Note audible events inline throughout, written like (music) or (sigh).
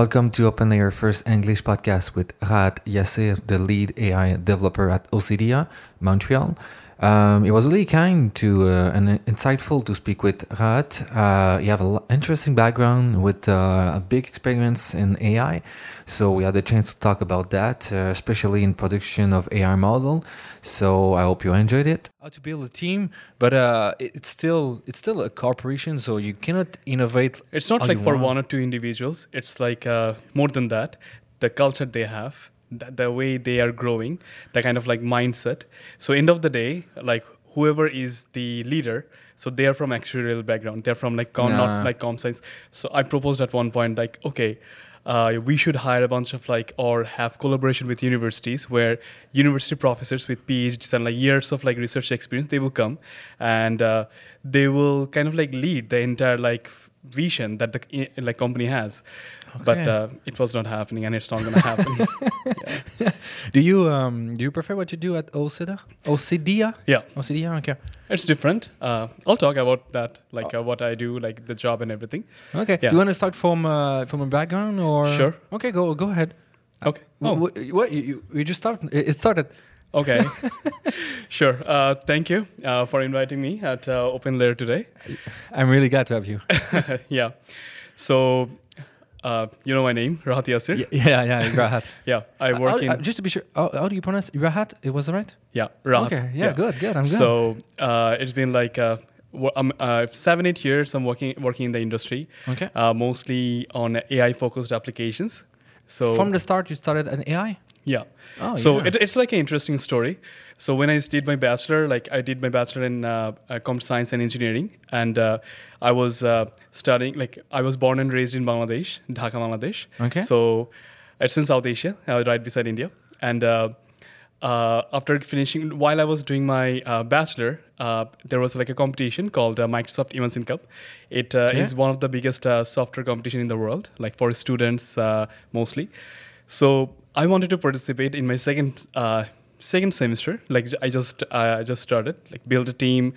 Welcome to OpenLayer First English podcast with Rahat Yassir, the lead AI developer at Ocedia, Montreal. Um, it was really kind to uh, and insightful to speak with Rahat. Uh, you have an interesting background with uh, a big experience in AI, so we had a chance to talk about that, uh, especially in production of AI model. So I hope you enjoyed it. How to build a team, but uh, it's still it's still a corporation, so you cannot innovate. It's not like for want. one or two individuals. It's like uh, more than that. The culture they have, the, the way they are growing, the kind of like mindset. So end of the day, like whoever is the leader, so they are from actuarial background. They're from like com, Nah. not like com science. So I proposed at one point like, okay. Uh, we should hire a bunch of like or have collaboration with universities where university professors with PhDs and like years of like research experience they will come and uh, they will kind of like lead the entire like vision that the like company has but uh, it was not happening and it's not going to happen (laughs) Do you um do you prefer what you do at? Ocedia? yeah Ocedia? Okay. it's different uh, i'll talk about that like uh, what i do like the job and everything Okay. Yeah. Do you want to start from uh, from a background or? Sure. Okay, go go ahead. okay Oh. oh What, you, you, just started? It it started. okay (laughs) (laughs) sure uh, thank you uh, for inviting me at uh, open layer today I'm really glad to have you. yeah so uh, you know my name rahat yasir yeah, yeah, yeah, (laughs) Rahat. yeah i Uh, work how- in uh, just to be sure, how, how do you pronounce Rahat? It was right. yeah rahat Okay. Yeah, Good. Good. I'm good. So uh, it's been like uh, um, uh, seven, eight years. I'm working working in the industry, okay. uh, mostly on AI focused applications. So from the start, you started an AI. yeah, Oh, so yeah. it, it's like an interesting story. So when I did my bachelor, like I did my bachelor in uh, uh, computer science and engineering, and uh, I was uh, studying. Like I was born and raised in Bangladesh, Dhaka, Bangladesh. Okay. So it's in South Asia, uh, right beside India. And uh, uh, after finishing, while I was doing my uh, bachelor, uh, there was like a competition called uh, Microsoft Imagine Cup. It uh, Okay. is one of the biggest uh, software competition in the world, like for students uh, mostly. So I wanted to participate in my second uh, second semester. Like I just uh, I just started, like build a team,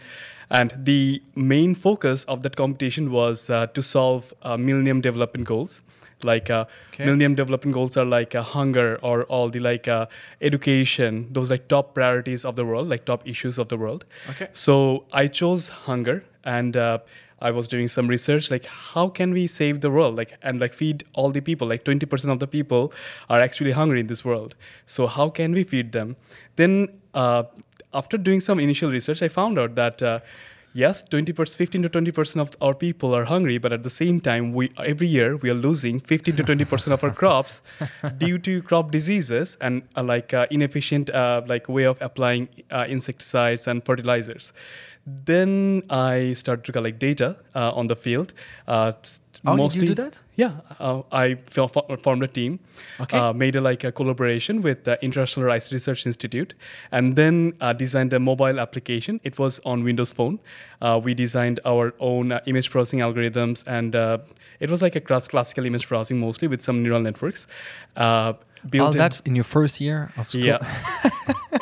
and the main focus of that competition was uh, to solve uh, Millennium Development Goals. Like uh, Okay. Millennium Development Goals are like uh, hunger or all the like uh, education, those like top priorities of the world, like top issues of the world. Okay. So I chose hunger, and uh, I was doing some research, like how can we save the world, like and like feed all the people. Like twenty percent of the people are actually hungry in this world. So how can we feed them? Then uh, after doing some initial research, I found out that. Uh, Yes, 20 15 to 20 percent of our people are hungry, but at the same time, we every year we are losing 15 to 20 percent of our crops (laughs) due to crop diseases and uh, like uh, inefficient uh, like way of applying uh, insecticides and fertilizers. Then I started to collect data uh, on the field. Uh, How did you do that? Yeah, uh, I fo- fo- formed a team, Okay. uh, made a, like a collaboration with the International Rice Research Institute, and then uh, designed a mobile application. It was on Windows Phone. Uh, we designed our own uh, image processing algorithms, and uh, it was like a class- classical image processing mostly with some neural networks. Built All in- that in your first year of school. yeah,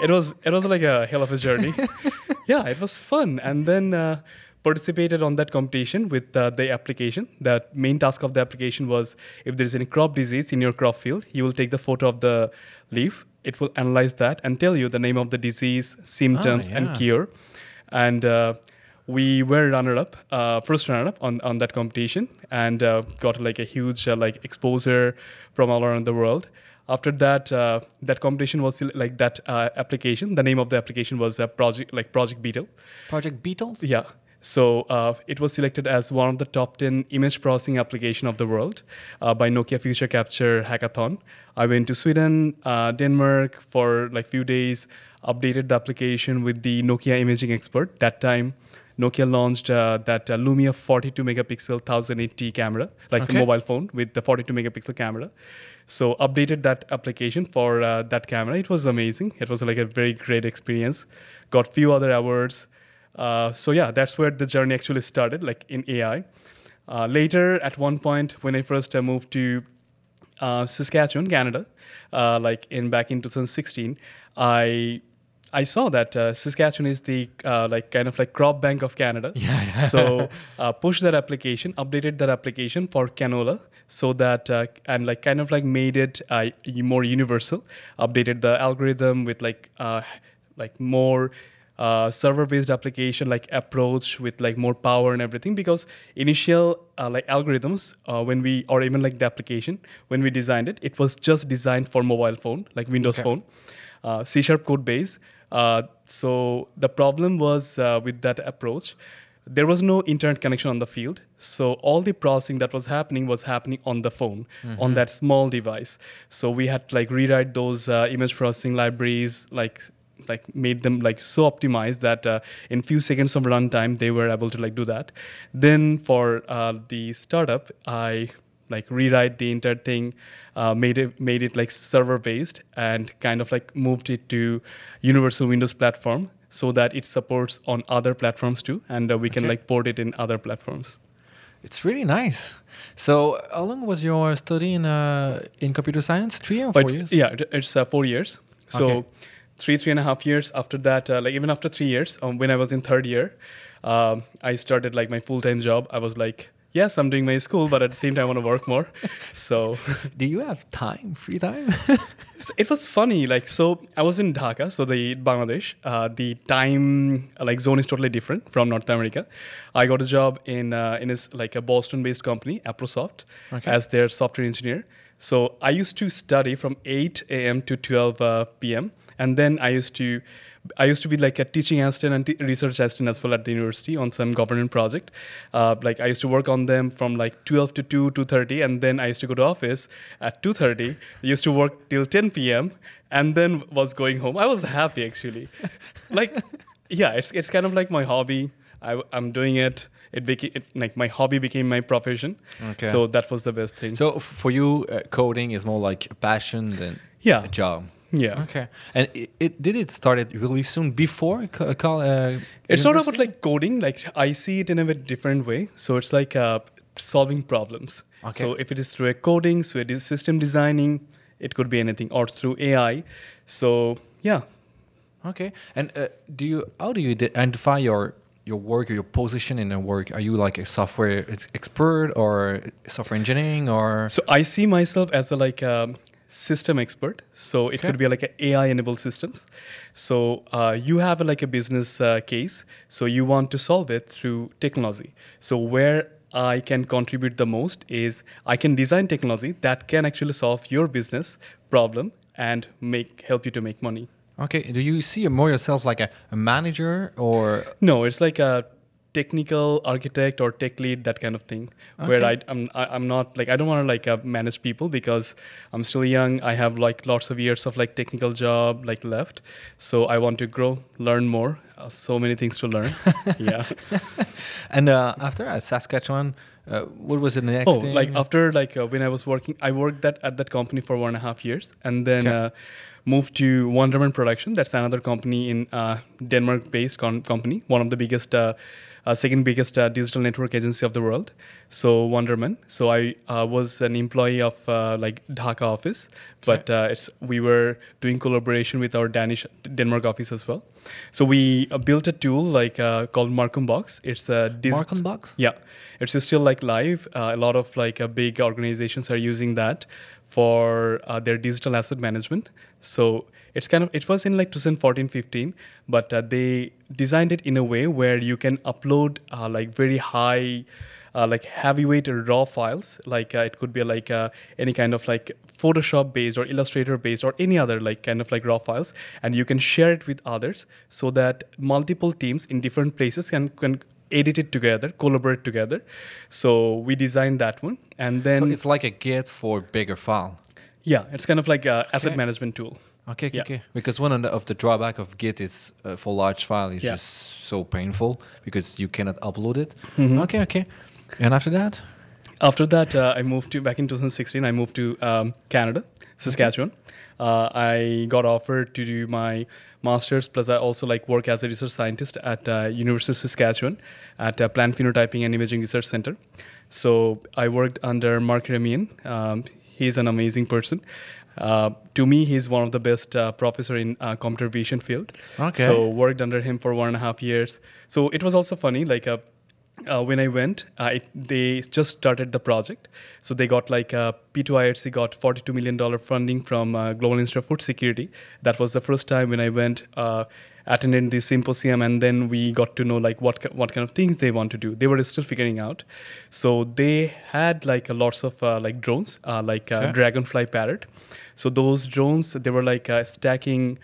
it was it was like a hell of a journey. (laughs) yeah, it was fun, and then uh, participated on that competition with uh, the application. The main task of the application was if there is any crop disease in your crop field, you will take the photo of the leaf. It will analyze that and tell you the name of the disease, symptoms, yeah. and cure. And uh, we were runner-up, uh, first runner-up on, on that competition, and uh, got like a huge uh, like exposure from all around the world. After that, uh, that competition was like that uh, application. The name of the application was uh, project like Project Beetle. Project beetle Yeah. So uh, it was selected as one of the top 10 image processing application of the world uh, by Nokia Future Capture Hackathon. I went to Sweden, uh, Denmark for like few days, updated the application with the Nokia imaging expert. That time, Nokia launched uh, that uh, Lumia 42 megapixel 1080 camera, like Okay. a mobile phone with the 42 megapixel camera. So updated that application for uh, that camera. It was amazing. It was like a very great experience. Got few other awards. Uh, so yeah, that's where the journey actually started, like in AI. Uh, later, at one point, when I first uh, moved to uh, Saskatchewan, Canada, uh, like in back in 2016, I I saw that uh, Saskatchewan is the uh, like kind of like crop bank of Canada. (laughs) Yeah, yeah. so uh, pushed that application, updated that application for canola, so that uh, and like kind of like made it uh, more universal. Updated the algorithm with like uh, like more uh, server-based application like approach with like more power and everything because initial uh, like algorithms uh, when we or even like the application when we designed it it was just designed for mobile phone like windows Okay. phone uh, c sharp code base uh, so the problem was uh, with that approach there was no internet connection on the field. So all the processing that was happening was happening on the phone on that small device. So we had to like rewrite those uh, image processing libraries like like made them like so optimized that uh, in few seconds of runtime they were able to like do that. Then for uh, the startup i like rewrite the entire thing uh, made it made it like server based and kind of like moved it to universal windows platform so that it supports on other platforms too and uh, we can Okay. like port it in other platforms It's really nice. So, how long was your study in uh, in computer science? Three or four But years? yeah, it's uh, four years. So Okay. three, three and a half years after that, uh, like even after three years, um, when I was in third year, um, I started like my full time job. I was like, yes, I'm doing my school, but at the same time, I want to work more. (laughs) so Do you have time, free time? (laughs) it was funny. Like, so I was in Dhaka, so the Bangladesh. Uh, the time uh, like zone is totally different from North America. I got a job in uh, in this like a Boston-based company, Approsoft, Okay. as their software engineer. So I used to study from 8 a.m. to 12 uh, p.m. and then I used to. I used to be like a teaching assistant and t- research assistant as well at the university on some government project. Uh, like I used to work on them from like 12 to 2, 2.30 and then I used to go to office at 2.30. (laughs) used to work till 10 p.m. and then was going home. I was happy actually. (laughs) like, yeah, it's, it's kind of like my hobby. I, I'm doing it. It became it, like my hobby became my profession. Okay. So that was the best thing. so, f- for you, uh, coding is more like a passion than yeah, a job. Yeah. Okay. And it, it did it started really soon before co- uh, It's not about like coding. Like I see it in a bit different way. So it's like uh, solving problems. Okay. So if it is through a coding, so it is system designing. It could be anything, or through AI. So yeah, Okay. And uh, do you how do you identify your your work or your position in the work? Are you like a software expert or software engineering or So I see myself as a like um, system expert. So it Okay. could be like a AI enabled systems. So uh, you have a, like a business uh, case. So you want to solve it through technology. So where I can contribute the most is I can design technology that can actually solve your business problem and make help you to make money. Okay. Do you see more yourself like a, a manager or No, it's like a technical architect or tech lead, that kind of thing. Where I, I'm, I, I'm not like I don't want to like uh, manage people because I'm still young. I have like lots of years of like technical job like left, so I want to grow, learn more. Uh, so many things to learn. (laughs) yeah. (laughs) and uh, after at Saskatchewan, uh, what was the next Oh, thing? like after like uh, when I was working, I worked that at that company for one and a half years, and then Okay. uh, moved to Wunderman Production. That's another company in uh, Denmark-based con- company, one of the biggest, uh, second biggest uh, digital network agency of the world. So Wunderman. So I uh, was an employee of uh, like Dhaka office, but uh, it's we were doing collaboration with our Danish Denmark office as well. So we uh, built a tool like uh, called MarcomBox. It's a dis- MarcomBox? yeah, it's still like live. Uh, a lot of like big organizations are using that for uh, their digital asset management. So it's kind of it was in like 2014 15 but uh, they designed it in a way where you can upload uh, like very high uh, like heavyweight raw files. Like uh, it could be like uh, any kind of like photoshop based or illustrator based or any other like kind of like raw files. And you can share it with others so that multiple teams in different places can, can edit it together collaborate together. So we designed that one. And then so it's like a Git for bigger file. yeah it's kind of like a asset management tool Okay, okay, Yeah. okay. Because one of the, of the drawback of Git is uh, for large file is Yeah. just so painful because you cannot upload it. Mhm. Okay, okay. And after that, After that, uh, I moved to back in 2016. I moved to um, Canada, Saskatchewan. Uh, I got offered to do my masters. Plus, I also like work as a research scientist at uh, University of Saskatchewan at uh, Plant Phenotyping and Imaging Research Center. So I worked under Mark Eramian. Um, he's an amazing person, Uh, to me, he's one of the best uh, professor in uh, computer vision field. Okay. So worked under him for one and a half years. So it was also funny. Like uh, uh, when I went, uh, it, they just started the project. So they got like uh, P2IRC got 42 million dollar funding from uh, Global Institute of Food Security. That was the first time when I went. Attended the symposium and then we got to know like what what kind of things they want to do. They were still figuring out. So they had like a lots of uh, like drones uh, like uh, Okay. dragonfly parrot. So those drones they were like uh, stacking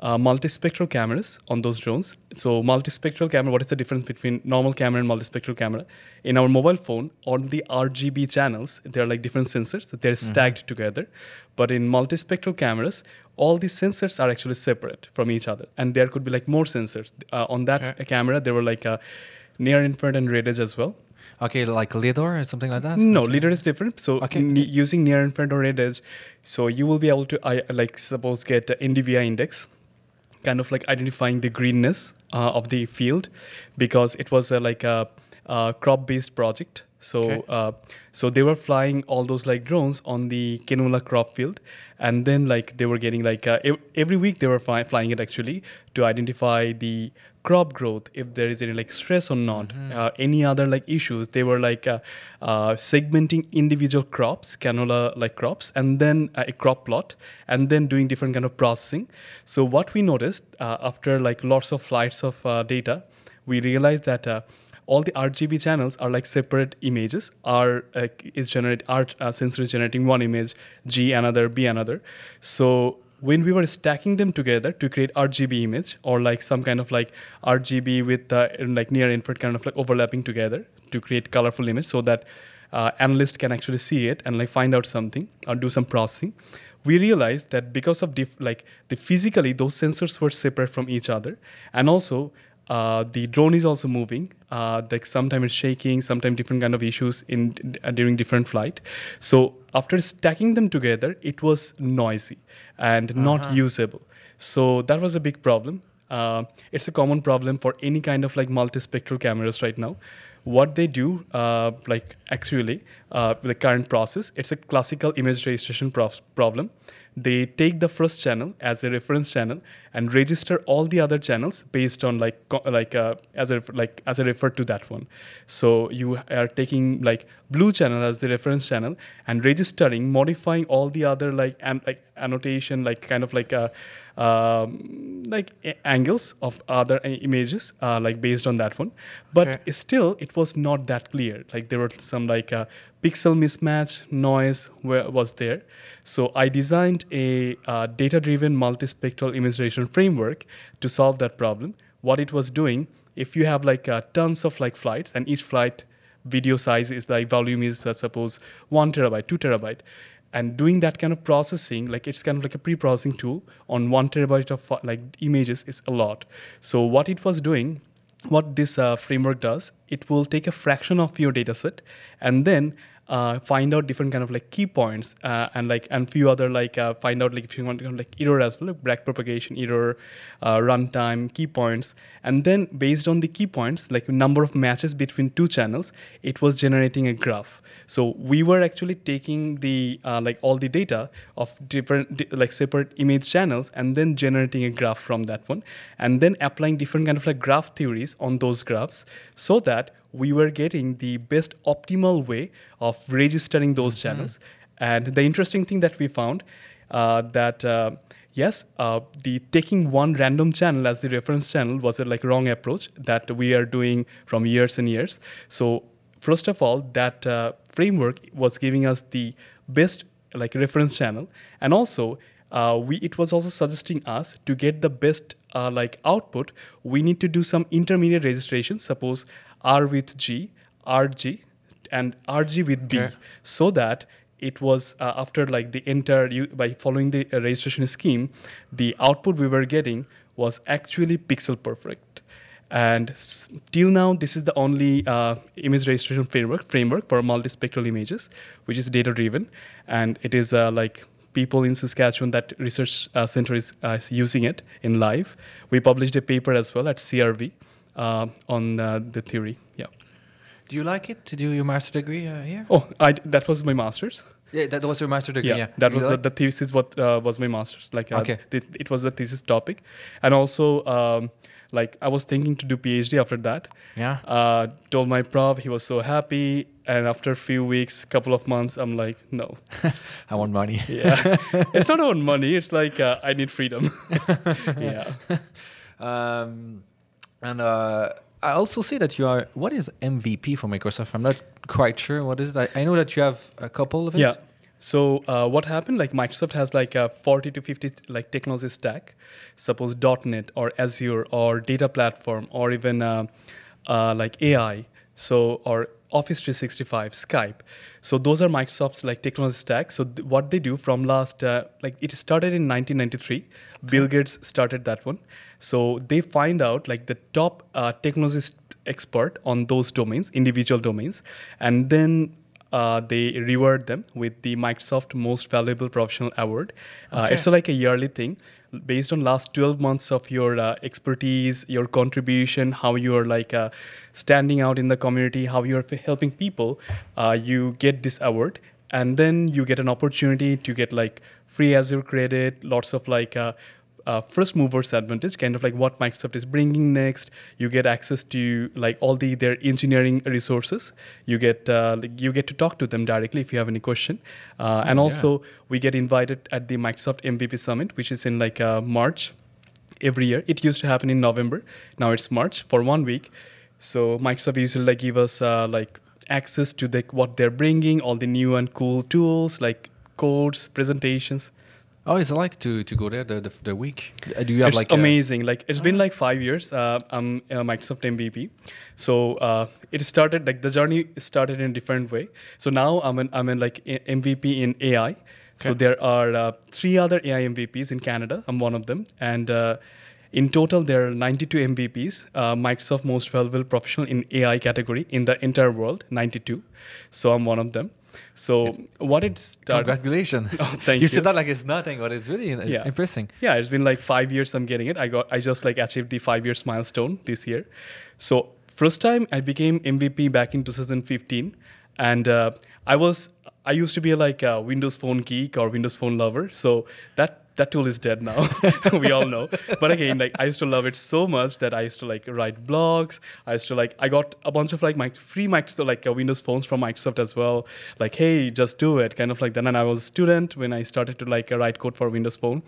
uh, multispectral cameras on those drones so multispectral camera what is the difference between normal camera and multispectral camera in our mobile phone on the rgb channels there are like different sensors that they're stacked together but in multispectral cameras all these sensors are actually separate from each other and there could be like more sensors uh, on that Okay. camera there were like a near infrared and red edge as well Okay, like lidar or something like that. no, Okay. lidar is different. So Okay, okay. using near infrared or red edge, so you will be able to I, like suppose get a NDVI index, kind of like identifying the greenness uh, of the field, because it was a, like a, a crop based project. So Okay. uh, so they were flying all those like drones on the canola crop field, and then like they were getting like uh, ev- every week they were fly- flying it actually to identify the crop growth if there is any like stress or not uh, any other like issues they were like uh, uh, segmenting individual crops canola like crops and then uh, a crop plot and then doing different kind of processing so what we noticed uh, after like lots of flights of uh, data we realized that uh, all the RGB channels are like separate images. R uh, is generate R uh, sensor is generating one image, G another, B another. So when we were stacking them together to create RGB image or like some kind of like RGB with uh, like near infrared kind of like overlapping together to create colorful image so that uh, analyst can actually see it and like find out something or do some processing. We realized that because of diff- like the physically those sensors were separate from each other and also uh, the drone is also moving. Uh, like sometimes it's shaking sometimes different kind of issues in uh, during different flight. So after stacking them together it was noisy and not Uh-huh. usable. So that was a big problem. Uh, it's a common problem for any kind of like multispectral cameras right now. What they do uh, like actually uh, the current process it's a classical image registration prof- problem they take the first channel as a reference channel and register all the other channels based on like like uh, as a like as a refer to that one. So you are taking like blue channel as the reference channel and registering modifying all the other like and like annotation like kind of like a um, like angles of other images uh, like based on that one. But Okay. still it was not that clear. Like there were some like uh, pixel mismatch noise where, was there. So i designed a uh, data driven multispectral image framework to solve that problem. What it was doing if you have like uh, tons of like flights and each flight video size is like volume is uh, suppose one terabyte two terabyte and doing that kind of processing like it's kind of like a pre-processing tool on one terabyte of like images is a lot. So what it was doing what this uh, framework does it will take a fraction of your data set and then uh, find out different kind of like key points uh, and like and few other like uh, find out like if you want to kind of like error as well like back propagation error uh, runtime key points. And then based on the key points like number of matches between two channels it was generating a graph. So we were actually taking the uh, like all the data of different di- like separate image channels and then generating a graph from that one and then applying different kind of like graph theories on those graphs so that we were getting the best optimal way of registering those channels. And the interesting thing that we found uh, that uh, yes uh, the taking one random channel as the reference channel was a like wrong approach that we are doing from years and years. So first of all that uh, framework was giving us the best like reference channel. And also uh, we it was also suggesting us to get the best uh, like output we need to do some intermediate registration. Suppose r with g rg and rg with b Okay. so that it was uh, after like the entire you, by following the uh, registration scheme the output we were getting was actually pixel perfect. And s- till now this is the only uh, image registration framework framework for multispectral images which is data driven and it is uh, like people in saskatchewan that research uh, center is, uh, using it in live. We published a paper as well at crv on uh, the theory yeah Do you like it to do your master degree uh, here? oh I, that was my master's Yeah, that was your master degree. yeah, Yeah, that You was the, the thesis what uh, was my master's like uh, Okay. th- it was the thesis topic and also um, like i was thinking to do phd after that yeah. uh, told my prof he was so happy and after a few weeks couple of months i'm like no (laughs) I want money. (laughs) yeah it's not about money it's like uh, i need freedom (laughs) yeah Um, and uh, I also see that you are. What is MVP for Microsoft? I'm not quite sure what is it. I, I know that you have a couple of it. Yeah. So uh, what happened? Like Microsoft has like a 40 to 50 like technology stack. Suppose .NET or Azure or data platform or even uh, uh, like AI. So or Office 365, Skype. So those are Microsoft's like technology stack. So th- what they do from last uh, like it started in 1993. Bill Gates started that one. So they find out like the top uh, technology expert on those domains, individual domains, and then uh, they reward them with the Microsoft Most Valuable Professional Award. Uh, Okay. It's like a yearly thing based on last 12 months of your uh, expertise, your contribution, how you are like uh, standing out in the community, how you are helping people. Uh, you get this award, and then you get an opportunity to get like free Azure credit, lots of like. Uh, uh, first movers advantage kind of like what microsoft is bringing next you get access to like all the their engineering resources you get uh, like, you get to talk to them directly if you have any question uh, and Oh, yeah. also we get invited at the microsoft mvp summit which is in like uh, march every year it used to happen in november now it's march for one week so microsoft usually like give us uh, like access to the what they're bringing all the new and cool tools like codes presentations Oh, it's like to to go there the the, the week. Uh, Do you have it's like a- amazing. like it's been like five years. Uh, I'm a Microsoft MVP, so uh, it started like the journey started in a different way. So now I'm in I'm in like a- MVP in AI. Okay. So there are uh, three other AI MVPs in Canada. I'm one of them, and uh, in total there are 92 MVPs. Uh, Microsoft Most Valuable Professional in AI category in the entire world, 92. So I'm one of them. So what it started. Congratulations! (laughs) Oh, thank you you. said that like it's nothing, but it's really Yeah. impressing. Yeah, it's been like five years. I'm getting it. I got. I just like achieved the five years milestone this year. So first time I became MVP back in 2015, and uh, I was. I used to be like a Windows Phone geek or Windows Phone lover. So that that tool is dead now. (laughs) we all know. But again, like I used to love it so much that I used to like write blogs. I used to like. I got a bunch of like my free Microsoft like uh, Windows phones from Microsoft as well. Like, hey, just do it, kind of like that. And I was a student when I started to like write code for Windows Phone,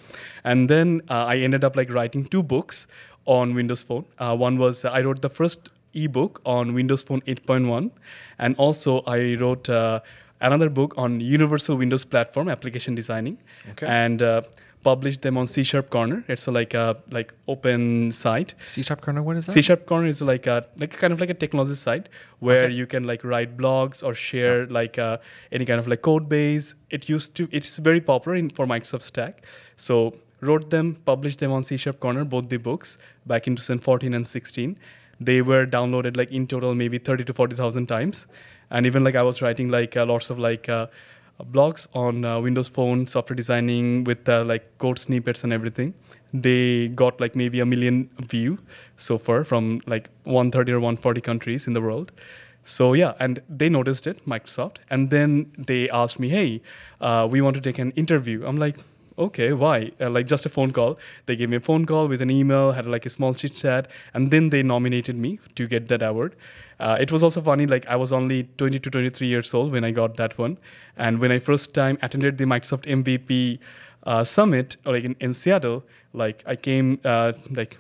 and then uh, I ended up like writing two books on Windows Phone. Uh, one was uh, I wrote the first ebook on Windows Phone 8.1, and also I wrote uh, another book on Universal Windows Platform application designing, Okay. and uh, published them on C Sharp Corner. It's a, like a like open site. C sharp corner. What is that? C Sharp Corner is like a like kind of like a technology site where Okay. you can like write blogs or share like uh, any kind of like code base. It used to it's very popular in for Microsoft Stack. So wrote them, published them on C Sharp Corner, both the books back in 2014 and 16. They were downloaded like in total maybe 30 to 40,000 times, and even like I was writing like uh, lots of like. Uh, blogs on uh, Windows Phone software designing with like code snippets and everything. They got like maybe a million view so far from like 130 or 140 countries in the world. So yeah, and they noticed it, Microsoft, and then they asked me, "Hey, uh, we want to take an interview." I'm like, "Okay, why?" Uh, like just a phone call. They gave me a phone call with an email, had like a small chit chat, and then they nominated me to get that award. Uh, it was also funny, like I was only 20 to 23 years old when I got that one, and when I first time attended the Microsoft MVP uh, summit, or like in, in Seattle, like I came uh, like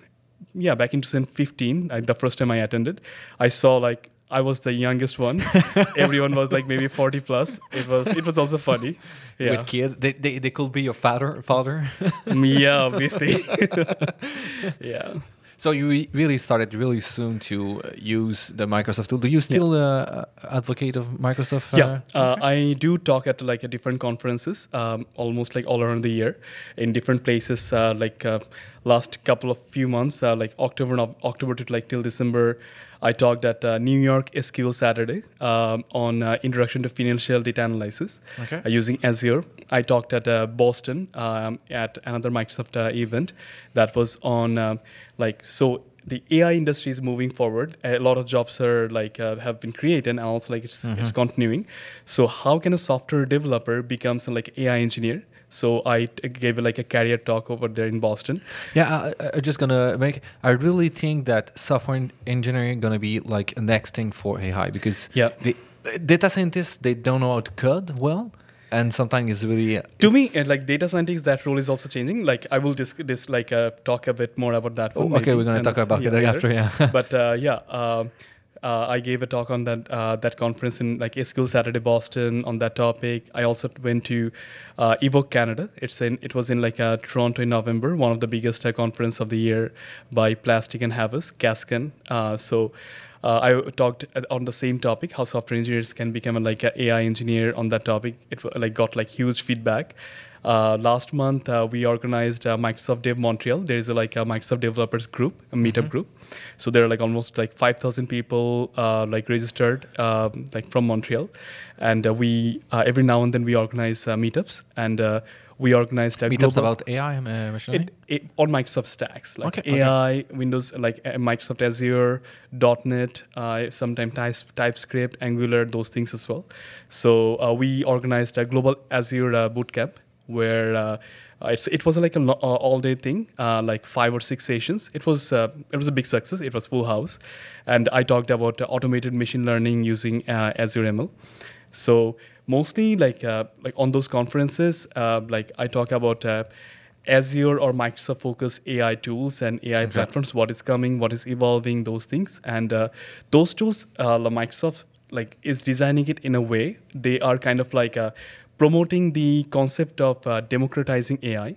yeah back in 2015, like the first time I attended, I saw like I was the youngest one. (laughs) Everyone was like maybe 40 plus. It was it was also funny. Yeah, With kids, they, they, they could be your father. Father. yeah, obviously. (laughs) (laughs) yeah. So you re- really started really soon to uh, use the Microsoft tool. Do you still uh, advocate of Microsoft? yeah, uh, uh, I do talk at like a different conferences, um, almost like all around the year, in different places. Uh, like uh, last couple of few months, uh, like October, Nov- October to like till December, I talked at uh, New York SQL Saturday um, on uh, introduction to financial data analysis Okay. uh, using Azure. I talked at uh, Boston um, at another Microsoft uh, event that was on um, like so the AI industry is moving forward. A lot of jobs are like uh, have been created, and also like it's Mm-hmm. it's continuing. So how can a software developer become some like AI engineer? So I gave like a career talk over there in Boston. Yeah, I, I'm just gonna make. I really think that software engineering gonna be like a next thing for AI because Yeah. the uh, data scientists they don't know how to code well, and sometimes it's really To me, and like data scientists, that role is also changing. Like I will just dis- like uh, talk a bit more about that. Oh, okay, maybe, we're gonna talk this- about it later. after, yeah. but uh, yeah, uh, uh, I gave a talk on that uh, that conference in like a SQL Saturday Boston on that topic. I also went to uh, Evoke Canada. It's in it was in like uh, Toronto in November, one of the biggest uh, conference of the year by Plastic and Havas, Gaskin. Uh, so. I talked on the same topic, how software engineers can become a, like an AI engineer on that topic. It like got like huge feedback. Uh, last month, uh, we organized uh, Microsoft Dev Montreal. There is a, like a Microsoft developers group, a meetup group. So there are like almost like 5,000 people uh, like registered um, like from Montreal, and uh, we uh, every now and then we organize uh, meetups, and uh, we organized a meetups about AI. Uh, machine learning? it, it, on Microsoft stacks like Okay, okay. AI, Windows, like uh, Microsoft Azure, .NET, uh, sometimes types, TypeScript, Angular, those things as well. So uh, we organized a global Azure uh, bootcamp where uh, it's, it was like an lo- uh, all-day thing, uh, like five or six sessions. It was uh, it was a big success. It was full house, and I talked about automated machine learning using uh, Azure ML. So mostly like uh, like on those conferences, uh, like I talk about uh, Azure or Microsoft focus AI tools and AI Okay. platforms. What is coming, what is evolving, those things, and uh, those tools, uh, Microsoft like is designing it in a way they are kind of like uh, promoting the concept of uh, democratizing AI,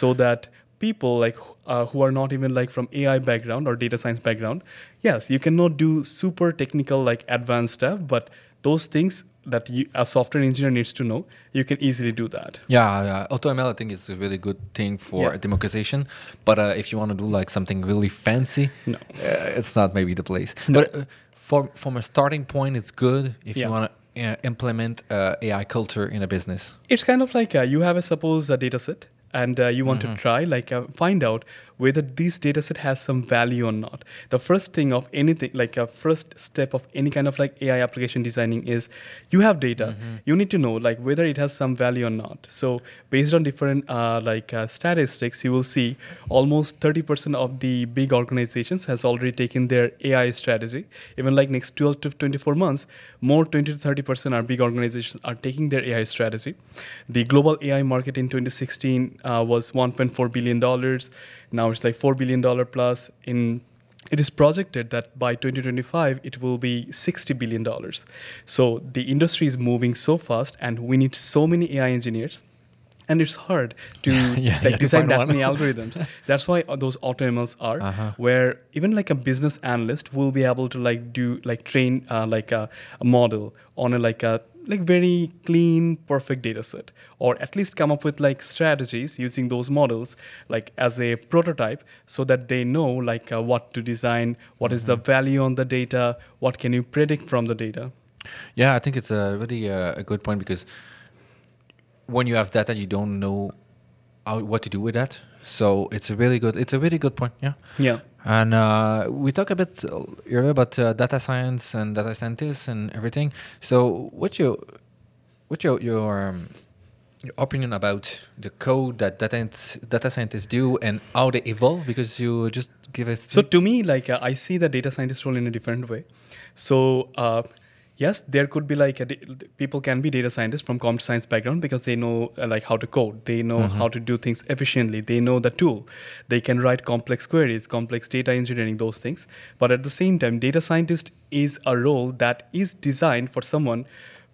so that people like uh, who are not even like from AI background or data science background, yes, you cannot do super technical like advanced stuff, but those things that you, a software engineer needs to know, you can easily do that. Yeah, yeah. AutoML I think is a really good thing for Yeah. democratization. But uh, if you want to do like something really fancy, No. uh, it's not maybe the place. But uh, for from a starting point, it's good if Yeah. you want to uh, implement uh, AI culture in a business. It's kind of like uh, you have a suppose a data set and uh, you want to try like uh, find out whether this data set has some value or not. The first thing of anything like a first step of any kind of like AI application designing is you have data. You need to know like whether it has some value or not. So based on different uh, like uh, statistics, you will see almost 30% of the big organizations has already taken their AI strategy. Even like next 12 to 24 months, more 20 to 30% are big organizations are taking their AI strategy. The global AI market in 2016 uh, was 1.4 billion dollars. Now it's like 4 billion dollar plus. In it is projected that by 2025 it will be 60 billion dollars. So the industry is moving so fast, and we need so many AI engineers and it's hard to (laughs) Yeah, like yeah, design that one. many (laughs) algorithms that's why those automls are Uh-huh. where even like a business analyst will be able to like do like train uh, like a, a model on a like a like very clean perfect data set or at least come up with like strategies using those models like as a prototype so that they know like uh, what to design what is the Mm-hmm. value on the data what can you predict from the data Yeah, I think it's a really uh, a good point because when you have data, you don't know how, what to do with that. So it's a really good. It's a really good point. Yeah. yeah And uh, we talked a bit earlier about uh, data science and data scientists and everything. So what's your what's your your, um, your opinion about the code that data data scientists do and how they evolve? Because you just give us So to me, like uh, I see the data scientist role in a different way. So uh, yes, there could be like a people can be data scientists from computer science background because they know uh, like how to code, they know how to do things efficiently, they know the tool, they can write complex queries, complex data engineering, those things. But at the same time, data scientist is a role that is designed for someone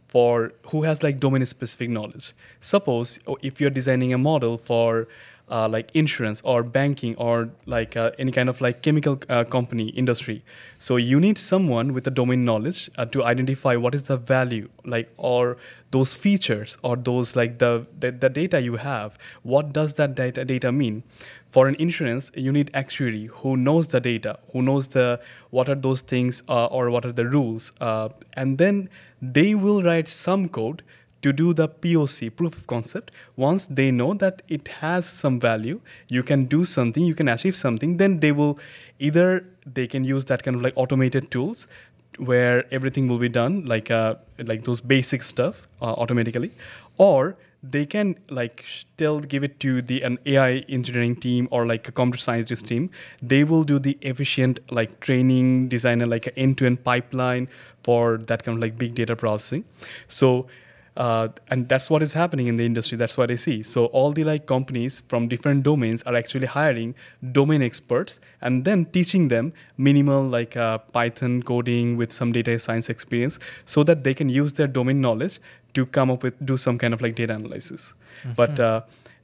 for who has like domain specific knowledge. Suppose oh, if you're designing a model for uh, like insurance or banking or like uh, any kind of like chemical uh, company industry, so you need someone with the domain knowledge uh, to identify what is the value like or those features or those like the, the the data you have. What does that data data mean? For an insurance, you need actuary who knows the data, who knows the what are those things uh, or what are the rules, uh, and then they will write some code to do the POC, proof of concept. Once they know that it has some value, you can do something, you can achieve something, then they will either they can use that kind of like automated tools where everything will be done like uh, like those basic stuff uh, automatically, or they can like still give it to the an AI engineering team or like a computer scientist team. They will do the efficient like training, design like an end-to-end pipeline for that kind of like big data processing. So uh, and that's what is happening in the industry. That's what i see. So all the like companies from different domains are actually hiring domain experts and then teaching them minimal like uh, python coding with some data science experience so that they can use their domain knowledge to come up with do some kind of like data analysis. Mm-hmm. but uh,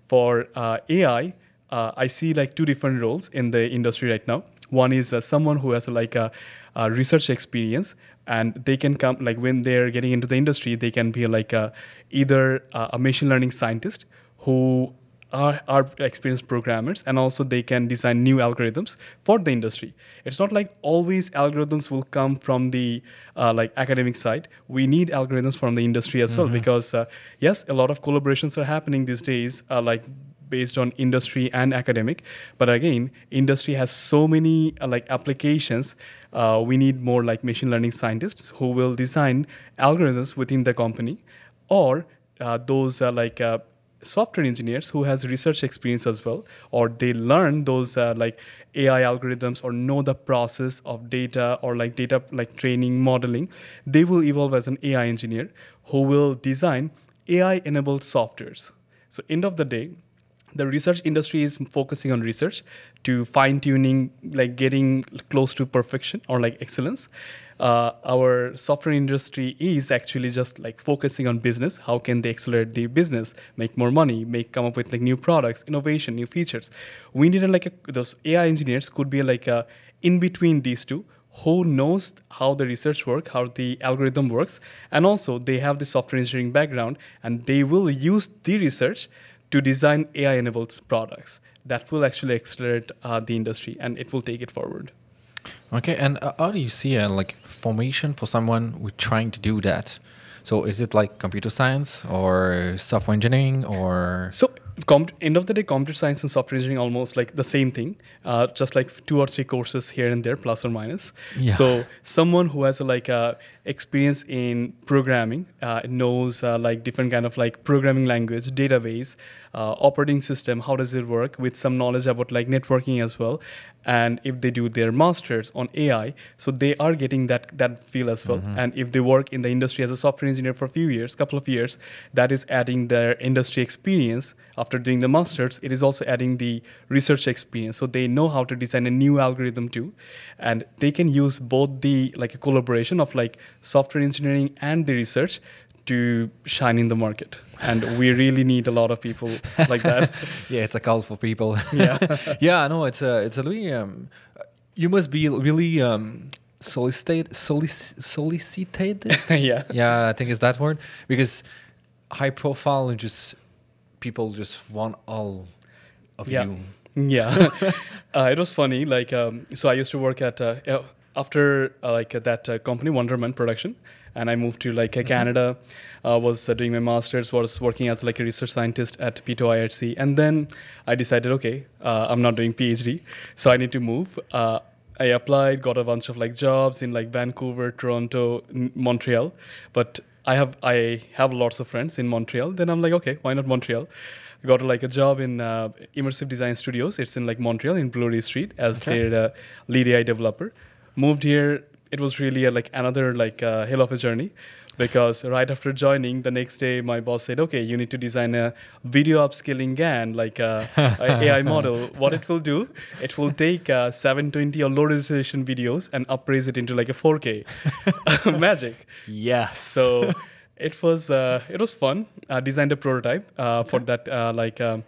for uh, ai uh, i see like two different roles in the industry right now. One is uh, someone who has like a, a research experience and they can come like when they're getting into the industry they can be like a, either a, a machine learning scientist who are, are experienced programmers and also they can design new algorithms for the industry. It's not like always algorithms will come from the uh, like academic side. We need algorithms from the industry as mm-hmm. well because uh, yes a lot of collaborations are happening these days uh, like based on industry and academic. But again industry has so many uh, like applications uh, we need more like machine learning scientists who will design algorithms within the company or uh, those are like uh, software engineers who has research experience as well or they learn those uh, like ai algorithms or know the process of data or like data like training modeling they will evolve as an ai engineer who will design ai enabled softwares. So end of the day the research industry is focusing on research to fine tuning, like getting close to perfection or like excellence. Uh, our software industry is actually just like focusing on business. How can they accelerate the business, make more money, make come up with like new products, innovation, new features? We need like a, those AI engineers could be like a, in between these two who knows how the research work how the algorithm works and also they have the software engineering background and they will use the research to design AI enabled products that will actually accelerate uh, the industry and it will take it forward. Okay, and uh, how do you see a like formation for someone who's trying to do that? So is it like computer science or software engineering or? So com- end of the day, computer science and software engineering almost like the same thing, uh, just like two or three courses here and there, plus or minus. Yeah. So someone who has a, like a experience in programming uh, knows uh, like different kind of like programming language, database, uh, operating system, how does it work, with some knowledge about like networking as well, and if they do their masters on ai so they are getting that that feel as well. Mm-hmm. and if they work in the industry as a software engineer for a few years couple of years that is adding their industry experience. After doing the masters it is also adding the research experience. So they know how to design a new algorithm too. And they can use both the like a collaboration of like software engineering and the research to shine in the market. And we really need a lot of people like that. (laughs) Yeah it's a call for people. (laughs) Yeah. (laughs) Yeah no it's a it's a really um, you must be really um solicited solic- solicited yeah. Yeah i think it's that word. Because high profile and just people just want all of yeah. you. Yeah. Uh, it was funny like um, so i used to work at uh, after uh, like that uh, company wunderman production and I moved to like mm-hmm. Canada. Uh, was uh, doing my master's, was working as like a research scientist at P2 IRC, and then I decided, okay, uh, I'm not doing PhD, so I need to move. Uh, I applied, got a bunch of like jobs in like Vancouver, Toronto, N- Montreal, but I have I have lots of friends in Montreal. Then I'm like, okay, why not Montreal? I got like a job in uh, Immersive Design Studios. It's in like Montreal in Bloor Street as okay. their uh, lead AI developer. Moved here it was really a, like another like uh, hill of a journey. Because right after joining the next day my boss said okay you need to design a video upscaling GAN like uh, a, (laughs) AI model. What it will do it will take uh, 720 or low resolution videos and upraise it into like a 4k (laughs) magic. Yes. So it was uh, it was fun. I designed a prototype uh, for that uh, like um,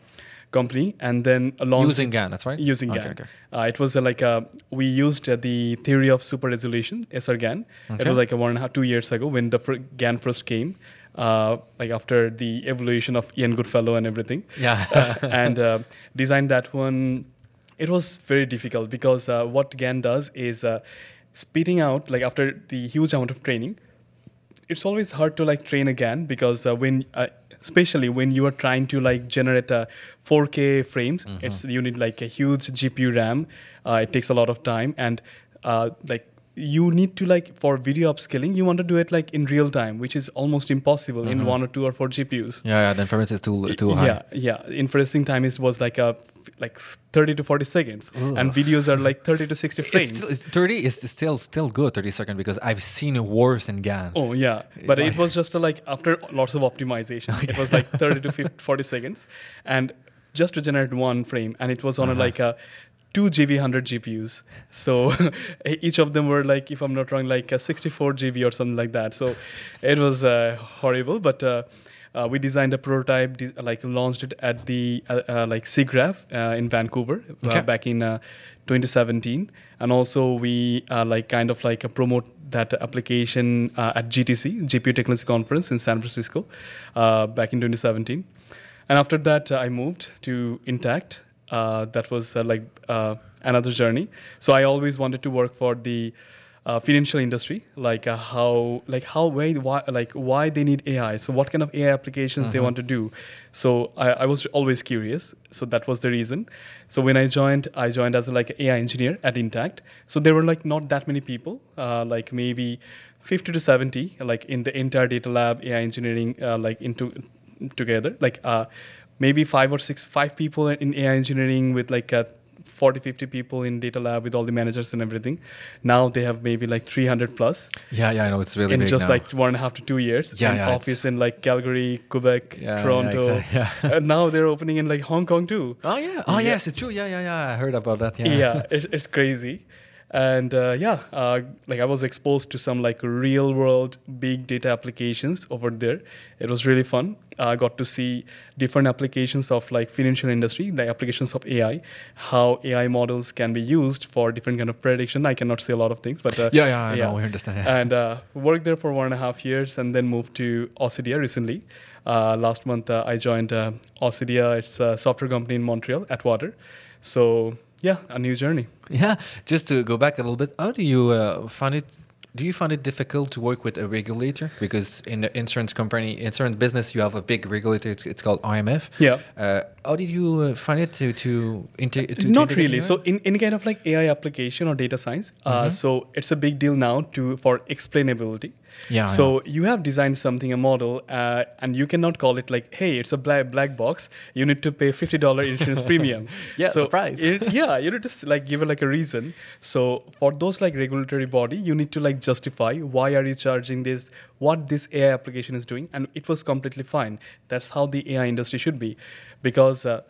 company and then along using GAN that's right? using okay, GAN okay. Uh, it was uh, like a, we used uh, the theory of super resolution SRGAN okay. it was like a one and a half two years ago when the fr- GAN first came uh, like after the evolution of Ian Goodfellow and everything. Yeah. And uh, designed that one. It was very difficult because uh, what GAN does is speeding out like after the huge amount of training it's always hard to like train again because uh, when uh, especially when you are trying to like generate a 4K frames, it's you need like a huge GPU RAM. Uh, it takes a lot of time and uh, like you need to like for video upscaling you want to do it like in real time which is almost impossible in one or two or four gpus Yeah, yeah. The inference is too too high. yeah yeah inferencing time is was like a like 30 to 40 seconds and videos are like 30 to 60 frames It's still, it's 30 is still still good 30 seconds because I've seen worse in GAN. Oh yeah, but it was just a, like after lots of optimization, it was like 30 to 50, 40 seconds, and just to generate one frame, and it was on Uh-huh. like a two GB100 GPUs. So (laughs) each of them were like, if I'm not wrong, like a 64 GB or something like that. So it was uh, horrible, but. Uh, uh, we designed a prototype, de- like launched it at the uh, uh, like SIGGRAPH uh, in Vancouver Okay. back in uh, 2017, and also we uh, like kind of like promote that application uh, at GTC, GPU Technology Conference in San Francisco, uh, back in 2017. And after that, I moved to Intact. Uh, that was uh, like uh, another journey. So I always wanted to work for the uh, financial industry, like uh, how, like how, why, why, like why they need AI. So what kind of AI applications they want to do. So I, I was always curious. So that was the reason. So when I joined, I joined as a, like AI engineer at Intact. So there were like not that many people, uh, like maybe 50 to 70, like in the entire data lab, AI engineering, uh, like into together, like uh, maybe five or six, five people in AI engineering with like uh, 40, 50 people in data lab with all the managers and everything. Now they have maybe like 300 plus Yeah, yeah. I know it's really in just now. like one and a half to two years. Yeah, and yeah, it's- office in like Calgary, Quebec, Yeah, yeah, Toronto. yeah. (laughs) and now they're opening in like Hong Kong too. Oh yeah. Oh Yeah. yes, it's true. Yeah, yeah, yeah. I heard about that. Yeah. yeah, it, it's crazy and uh, yeah uh, like i was exposed to some like real world big data applications over there it was really fun i got to see different applications of like financial industry the applications of ai how ai models can be used for different kind of prediction i cannot say a lot of things but uh, (laughs) Yeah, yeah, I know, we understand, yeah. (laughs) and uh, worked there for one and a half years and then moved to Osedea recently. Uh, last month, uh, I joined uh. It's a software company in Montreal, at water So, yeah, a new journey. Yeah, just to go back a little bit, how do you uh, find it? Do you find it difficult to work with a regulator? Because in the insurance company, insurance business, you have a big regulator. It's, it's called IMF. Yeah. Uh, how did you uh, find it to to, inte- to Not integrate really. So, in any kind of like AI application or data science, uh, Mm-hmm. so it's a big deal now to for explainability. Yeah, So you have designed something, a model, uh, and you cannot call it like, hey, it's a black black box. You need to pay fifty dollar insurance (laughs) premium. Yeah, so surprise. it- yeah, you need to like give it like a reason. So for those like regulatory body, you need to like justify why are you charging this, what this AI application is doing, and it was completely fine. That's how the AI industry should be, because. Uh,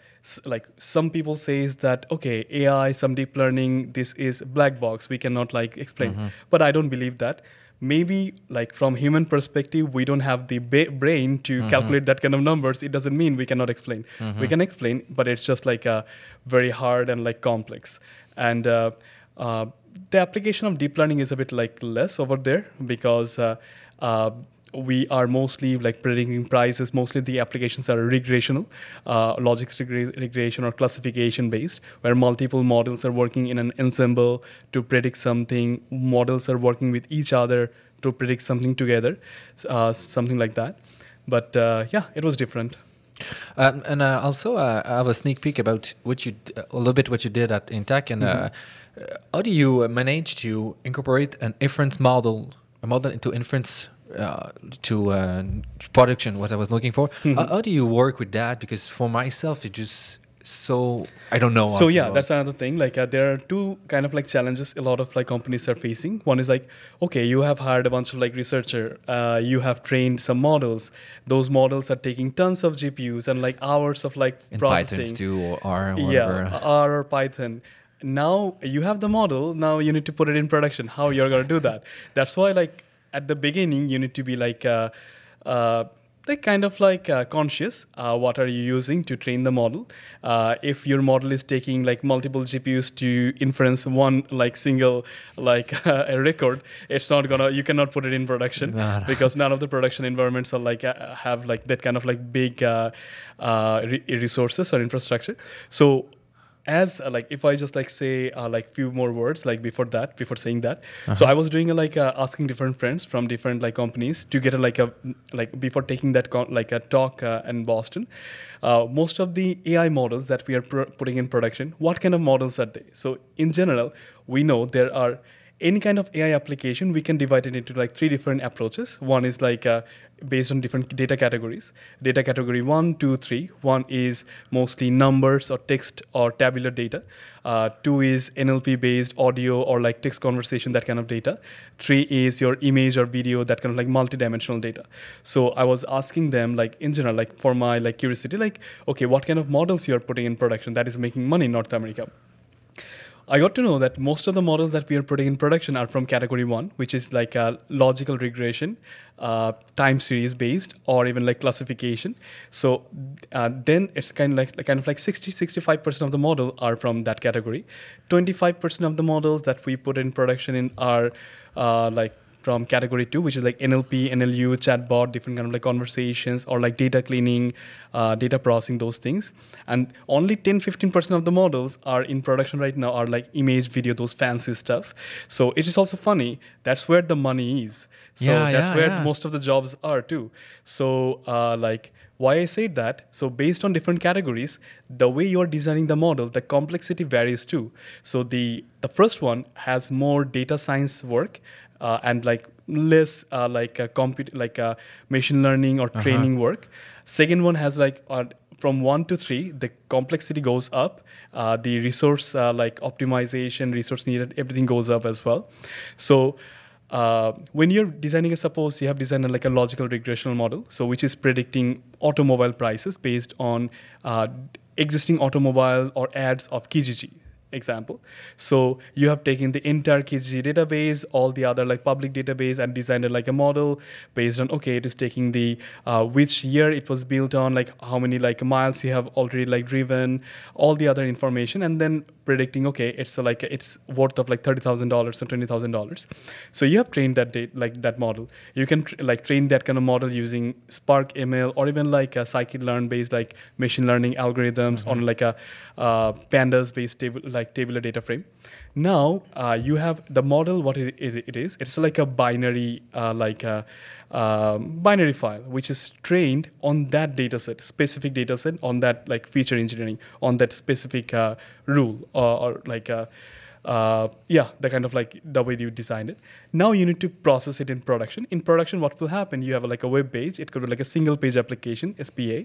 like some people says that okay ai some deep learning this is black box we cannot like explain but i don't believe that maybe like from human perspective we don't have the ba- brain to calculate that kind of numbers. It doesn't mean we cannot explain. We can explain but it's just like a very hard and like complex. And uh, uh, the application of deep learning is a bit like less over there because uh, uh, we are mostly like predicting prices. Mostly the applications are regressional, uh, logics regre- regression or classification based, where multiple models are working in an ensemble to predict something. Models are working with each other to predict something together, uh, something like that. But uh, yeah, it was different. Um, and uh, also, uh, I have a sneak peek about what you d- a little bit what you did at Intact, and uh, Mm-hmm. uh, how do you manage to incorporate an inference model, a model into inference uh, to uh, production? What I was looking for. Mm-hmm. How, how do you work with that? Because for myself, it just so I don't know. so yeah that's another thing like uh, there are two kind of like challenges a lot of like companies are facing one is like okay you have hired a bunch of like researcher uh, you have trained some models those models are taking tons of gpus and like hours of like in processing Python too or R or yeah r or python now you have the model now you need to put it in production how you're going to do that that's why like at the beginning you need to be like uh, uh, like kind of like uh, conscious uh, what are you using to train the model uh, if your model is taking like multiple gpus to inference one like single like (laughs) a record it's not gonna you cannot put it in production No, no. because none of the production environments are like uh, have like that kind of like big uh, uh, re- resources or infrastructure so as uh, like if I just like say uh, like few more words like before that before saying that, so I was doing a, like uh, asking different friends from different like companies to get a like a like before taking that con- like a talk uh, in Boston. Uh, most of the AI models that we are pr- putting in production, what kind of models are they? So in general, we know there are any kind of AI application, we can divide it into like three different approaches. One is like uh, based on different data categories. Data category one, two, three. One is mostly numbers or text or tabular data. Uh, two is NLP based audio or like text conversation, that kind of data. Three is your image or video, that kind of like multi-dimensional data. So I was asking them like in general, like for my like curiosity, like, okay, what kind of models you're putting in production that is making money in North America? I got to know that most of the models that we are putting in production are from category one, which is like a logical regression, uh, time series based, or even like classification. So uh, then it's kind of like kind of like 60, 65% of the model are from that category. 25% of the models that we put in production in are uh, like from category two, which is like NLP, NLU, chatbot, different kind of like conversations or like data cleaning, uh, data processing, those things. And only 10, 15% of the models are in production right now are like image, video, those fancy stuff. So it is also funny. That's where the money is. So Yeah, that's yeah, where yeah. most of the jobs are too. So uh, like why I said that, so based on different categories, the way you're designing the model, the complexity varies too. So the the first one has more data science work uh, and like less uh, like a compute like a machine learning or training work. Second one has like uh, from one to three, the complexity goes up. Uh, the resource uh, like optimization, resource needed, everything goes up as well. So uh, when you're designing a suppose you have designed like a logical regressional model so which is predicting automobile prices based on uh, existing automobile or ads of kijiji example. So you have taken the entire kijiji database all the other like public database and designed it like a model based on okay it is taking the uh, which year it was built on like how many like miles you have already like driven all the other information. And then predicting okay it's like it's worth of like $30000 or $20000 so you have trained that date like that model. You can tr- like train that kind of model using spark ml or even like a scikit-learn based like machine learning algorithms on like a uh, pandas based table like tabular data frame now uh, you have the model what it, it, it is. It's like a binary uh, like a um, binary file which is trained on that data set specific data set on that like feature engineering on that specific uh, rule or, or like a uh, yeah, the kind of like the way you designed it. Now you need to process it in production. In production, what will happen? You have like a web page. It could be like a single page application, SPA.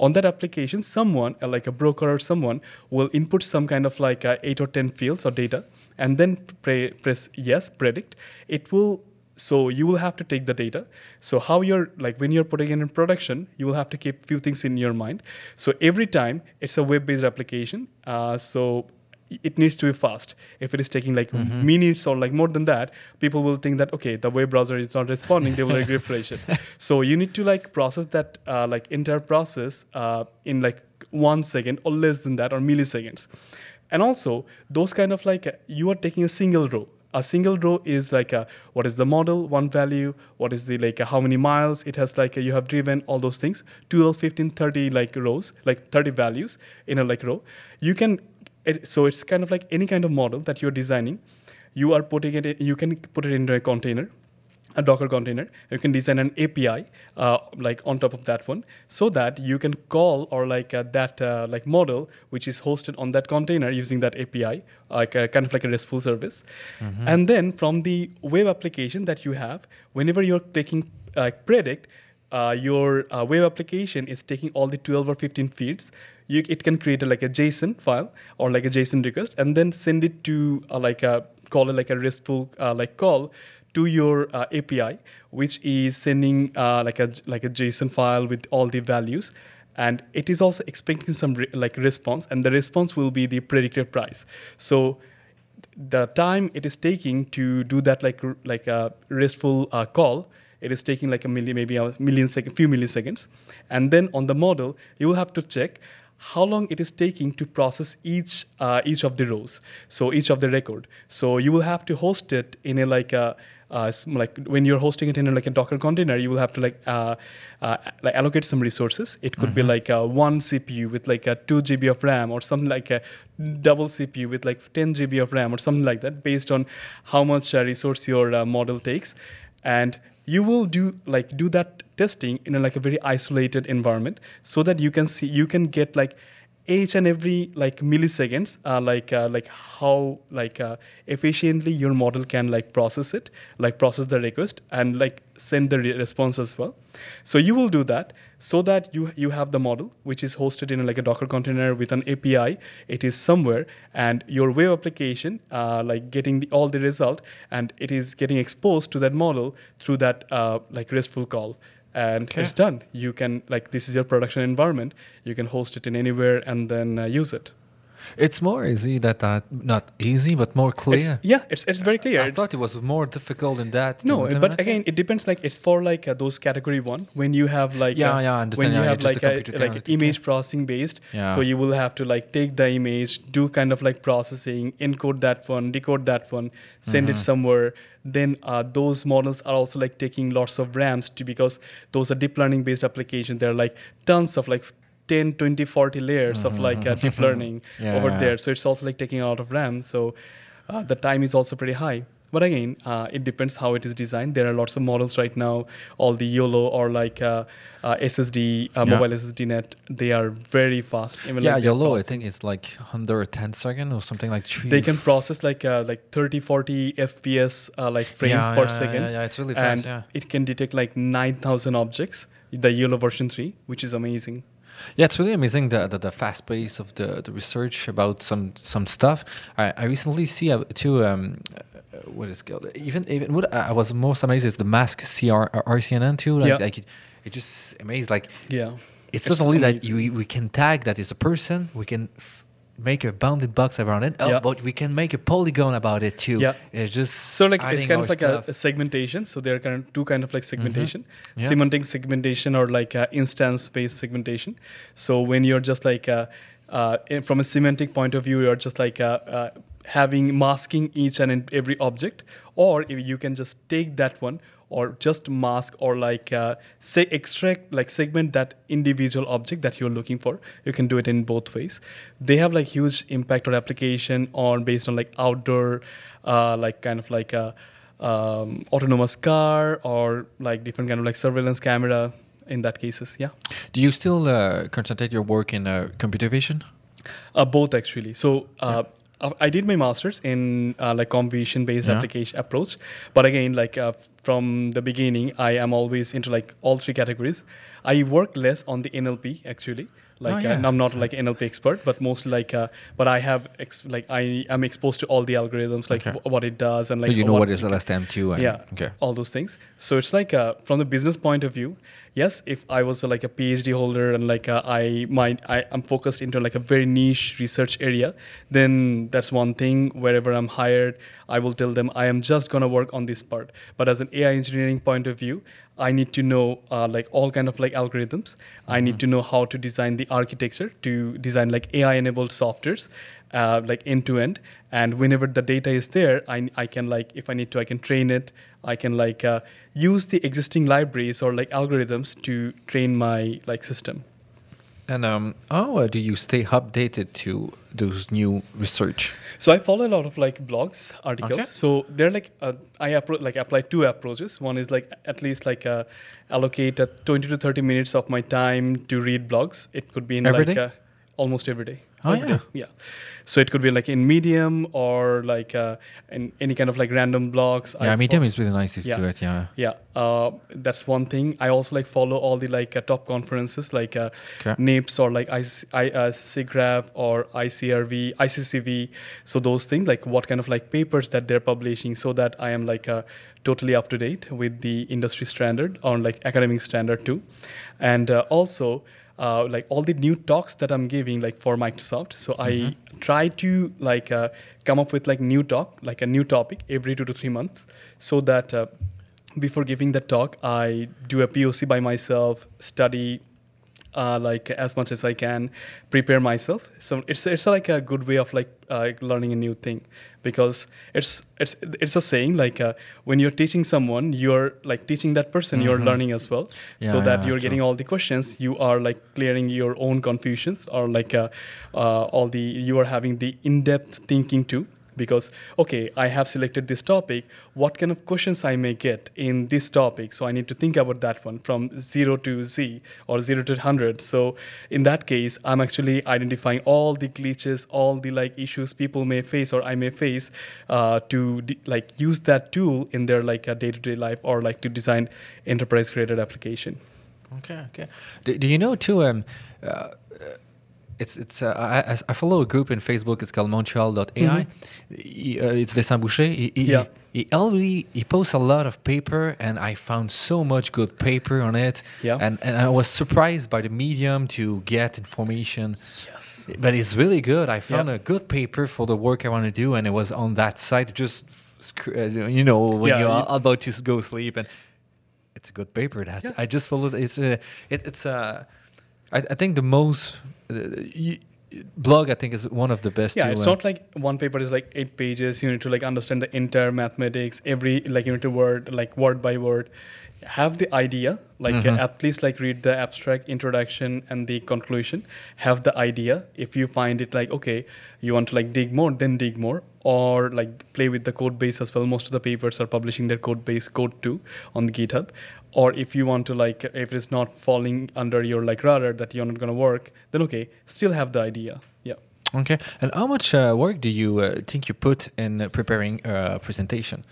On that application, someone uh, like a broker or someone will input some kind of like uh, eight or ten fields or data, and then pre- press yes, predict. It will so you will have to take the data so how you're like when you're putting it in production you will have to keep few things in your mind so every time it's a web-based application uh, so it needs to be fast. If it is taking like minutes or like more than that people will think that okay the web browser is not responding they will like refresh it. (laughs) So you need to like process that uh, like entire process uh, in like one second or less than that or milliseconds. And also those kind of like uh, you are taking a single row. A single row is like a, what is the model one value what is the like uh, how many miles it has like uh, you have driven all those things. 12 15 30 like rows like 30 values in a like row. You can it, so it's kind of like any kind of model that you're designing you are putting it in, you can put it into a container a Docker container. You can design an API uh, like on top of that one, so that you can call or like uh, that uh, like model which is hosted on that container using that API, like a, kind of like a RESTful service. And then from the web application that you have, whenever you're taking like predict, uh, your uh, web application is taking all the 12 or 15 feeds. You, it can create a, like a JSON file or like a JSON request, and then send it to uh, like a call it like a RESTful uh, like call to your uh, API, which is sending uh, like a like a JSON file with all the values, and it is also expecting some re- like response, and the response will be the predicted price. So the time it is taking to do that like like a restful uh, call it is taking like a million maybe a million second few milliseconds and then on the model you will have to check how long it is taking to process each uh, each of the rows. So each of the record. So you will have to host it in a like a uh, like when you're hosting it in a, like a Docker container, you will have to like uh, uh, like allocate some resources. It could be like uh, one CPU with like a two GB of RAM or something like a double CPU with like 10 GB of RAM or something like that, based on how much uh, resource your uh, model takes, and you will do like do that testing in a, like a very isolated environment so that you can see you can get like each and every like milliseconds uh, like uh, like how like uh, efficiently your model can like process it like process the request and like send the re- response as well. So you will do that so that you you have the model which is hosted in like a docker container with an api it is somewhere and your web application uh, like getting the, all the result and it is getting exposed to that model through that uh, like restful call and Okay. it's done. You can like this is your production environment. You can host it in anywhere and then uh, use it. It's more easy that that not easy, but more It's- clear. yeah, it's it's very clear. I thought it was more difficult than that. no, but again, it depends. Like it's for like uh, those category one when you have like Yeah, uh, yeah, understand. when you Yeah, have like a, like technology, image processing based. Yeah. So you will have to like take the image, do kind of like processing, encode that one, decode that one, send Mm-hmm. it somewhere. Then uh, those models are also like taking lots of RAMs to, because those are deep learning based applications. There are like tons of like 10, 20, 40 layers of like uh, deep (laughs) learning Mm-hmm. Yeah, over there. So it's also like taking a lot of RAM. So uh, the time is also pretty high. But again, uh, it depends how it is designed. There are lots of models right now. All the YOLO or like uh, uh, SSD, uh, Yeah. mobile SSD net, they are very fast. Even yeah, like YOLO, I think it's like under 10 second or something like three. They can process like uh, like 30, 40 FPS uh, like frames Yeah, per second. yeah, yeah, it's really and fast, yeah. it can detect like 9,000 objects. The YOLO version 3, which is amazing. Yeah, it's really amazing the the, the fast pace of the, the research about some some stuff. I, I recently see uh, too. Um, what is it called? Even even what I was most amazed is the mask CR uh, RCNN too. Like, Yeah. like it, it just amazed. Like Yeah. it's, It's not only that amazing. we, we can tag that is a person. We can f- make a bounded box around it. Oh, Yeah. but we can make a polygon about it too. Yeah. it's just So like it's kind of like a, a segmentation. So there are kind of two kind of like segmentation, Mm-hmm. Yeah. semantic segmentation or like uh, instance based segmentation. So when you're just like uh, uh, from a semantic point of view, you're just like uh, uh, having masking each and every object, or if you can just take that one or just mask or like uh, say extract like segment that individual object that you're looking for you can do it in both ways they have like huge impact or application on based on like outdoor uh, like kind of like a um, autonomous car or like different kind of like surveillance camera in that cases yeah Do you still uh, concentrate your work in uh, computer vision? Uh, both actually. So uh, I- I did my masters in uh, like conviction based Yeah. application approach, but again, like uh, from the beginning, I am always into like all three categories. I work less on the NLP actually. Like Oh, uh, yeah. and I'm not like an NLP expert, but mostly like, uh, but I have ex- like I am exposed to all the algorithms, like Okay. wh- what it does and like you know what what is LSTM too? and- yeah Okay. all those things so it's like uh, from the business point of view yes if i was uh, like a phd holder and like uh, i might i am focused into like a very niche research area then that's one thing. Wherever i'm hired i will tell them i am just going to work on this part. But as an ai engineering point of view i need to know uh, like all kind of like algorithms. I need to know how to design the architecture to design like ai enabled softwares uh, like end to end and whenever the data is there I, I can like if i need to i can train it. I can like uh, use the existing libraries or like algorithms to train my like system And um, how uh, do you stay updated to those new research? so i follow a lot of like blogs articles Okay. so they're like uh, i appro- like apply two approaches one is like at least like uh, allocate uh, 20 to 30 minutes of my time to read blogs it could be in Every like? Uh, almost every day Oh, Every yeah. day, yeah so it could be like in medium or like uh, in any kind of like random blogs yeah, I Medium fo- is really nice to Yeah. do it. Yeah. Yeah, uh, that's one thing. I also like follow all the like uh, top conferences like uh, Okay. Or like I, I, uh, or ICRV, ICCV. So those things like what kind of like papers that they're publishing, so that I am like uh, totally up to date with the industry standard or like academic standard too, and uh, also. Uh, like all the new talks that I'm giving, like for Microsoft, so I try to like uh, come up with like new talk, like a new topic every two to three months, so that uh, before giving the talk, I do a POC by myself, study uh, like as much as I can, prepare myself. So it's it's like a good way of like uh, learning a new thing, because it's it's it's a saying like uh, when you're teaching someone, you're like teaching that person, you're learning as well, Yeah, so that yeah, you're true. getting all the questions, you are like clearing your own confusions or like uh, uh, all the you are having the in-depth thinking too because okay i have selected this topic what kind of questions i may get in this topic so i need to think about that one from 0 to z or 0 to 100 so in that case i'm actually identifying all the glitches all the like issues people may face or i may face uh, to like use that tool in their like a day-to-day life or like to design enterprise created application Okay, okay. Do, do you know too? Um, uh, it's it's. Uh, I, I- follow a group in Facebook. It's called Montreal.ai. He, uh, it's Vincent Boucher. He, he, Mm-hmm. Yeah. he already he posts a lot of paper, and I found so much good paper on it. Yeah. And and I was surprised by the medium to get information. yes But it's really good. I found Yeah. a good paper for the work I want to do, and it was on that site. Just uh, you know when Yeah, you're you- about to go sleep, and it's a good paper. That Yeah. I just followed. It's uh, it, it's uh, I, I think the most uh, y- blog. I think is one of the best. yeah it's uh, not like one paper is like eight pages you need to like understand the entire mathematics every like you need to word like word by word have the idea like Mhm. uh, at least like read the abstract introduction and the conclusion have the idea if you find it like okay you want to like dig more then dig more or like play with the code base as well most of the papers are publishing their code base code too on the github or if you want to like if it's not falling under your like radar that you're not going to work then okay still have the idea yeah Okay. And how much uh, work do you uh, think you put in uh, preparing a presentation?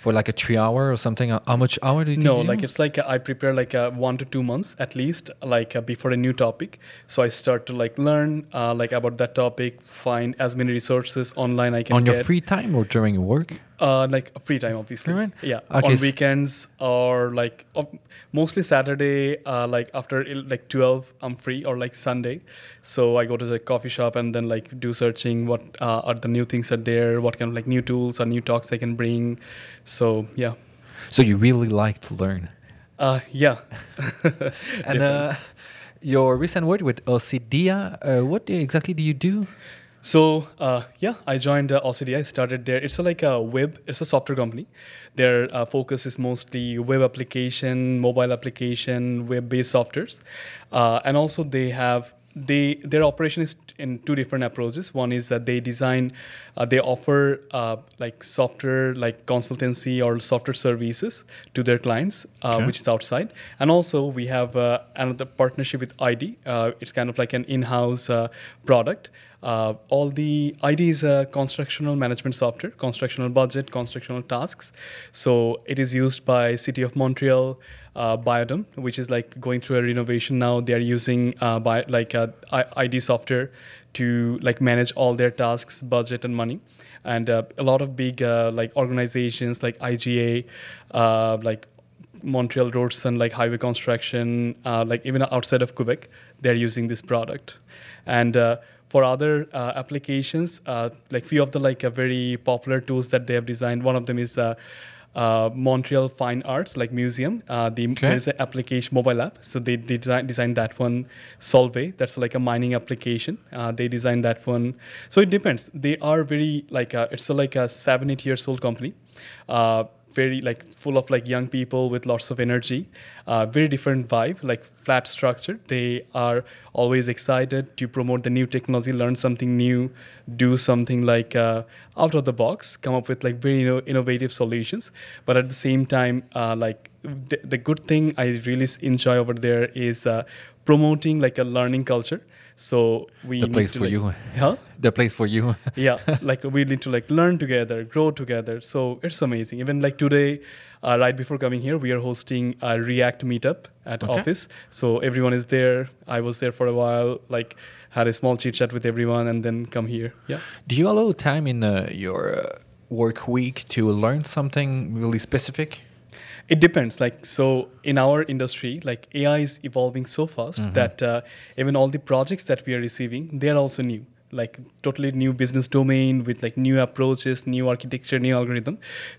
For like a three hour or something? Uh, How much hour do you No, you like it's like uh, I prepare like uh, one to two months at least, like uh, before a new topic. So I start to like learn uh, like about that topic, find as many resources online I can on your get. free time or during your work? Uh, like free time, obviously. Free time? Yeah, Okay, on weekends or like uh, mostly Saturday, uh, like after il- like twelve, I'm free, or like Sunday. So I go to the coffee shop and then like do searching what uh, are the new things are there, what kind of like new tools or new talks I can bring. So yeah, So you really like to learn. uh, yeah. (laughs) And uh, your recent work with Osedea, uh, what exactly do you do? So uh, yeah, I joined uh. I started there. It's a, like a web. It's a software company. Their uh, focus is mostly web application, mobile application, web-based softwares, uh, and also they have they their operation is in two different approaches. One is that they design, uh, they offer uh, like software like consultancy or software services to their clients, uh, Okay. which is outside. And also we have uh, another partnership with ID. Uh, it's kind of like an in-house uh, product. Uh, all the ID is a constructional management software, constructional budget, constructional tasks. So it is used by City of Montreal, uh, Biodome, which is like going through a renovation now. They are using uh, by like uh, ID software to like manage all their tasks, budget, and money. And uh, a lot of big uh, like organizations like IGA, like Montreal roads and like highway construction, like even outside of Quebec, they're using this product. And for other uh, applications, uh, like few of the like uh, very popular tools that they have designed. One of them is uh, uh, Montreal Fine Arts, like museum. Uh, the Okay. there's an application mobile app, so they, they design, designed that one. Solvay, that's like a mining application. Uh, they designed that one. So it depends. They are very like uh, it's a, like a seven eight years old company. Very like full of like young people with lots of energy. Uh, very different vibe like flat structure. They are always excited to promote the new technology learn something new do something like uh, out of the box come up with like very inno- innovative solutions. But at the same time uh, like the, the good thing i really enjoy over there is uh, promoting like a learning culture so we The need place to, for like- you. huh (laughs) The place for you. (laughs) yeah like we need to like learn together grow together so it's amazing even like today uh, right before coming here we are hosting a react meetup at Okay. office so everyone is there i was there for a while like had a small chit chat with everyone and then come here yeah Do you allow time in uh, your uh, work week to learn something really specific? It depends. Like so in our industry like ai is evolving so fast Mhm. that uh, even all the projects that we are receiving they are also new. Like totally new business domain with like new approaches new architecture new algorithm.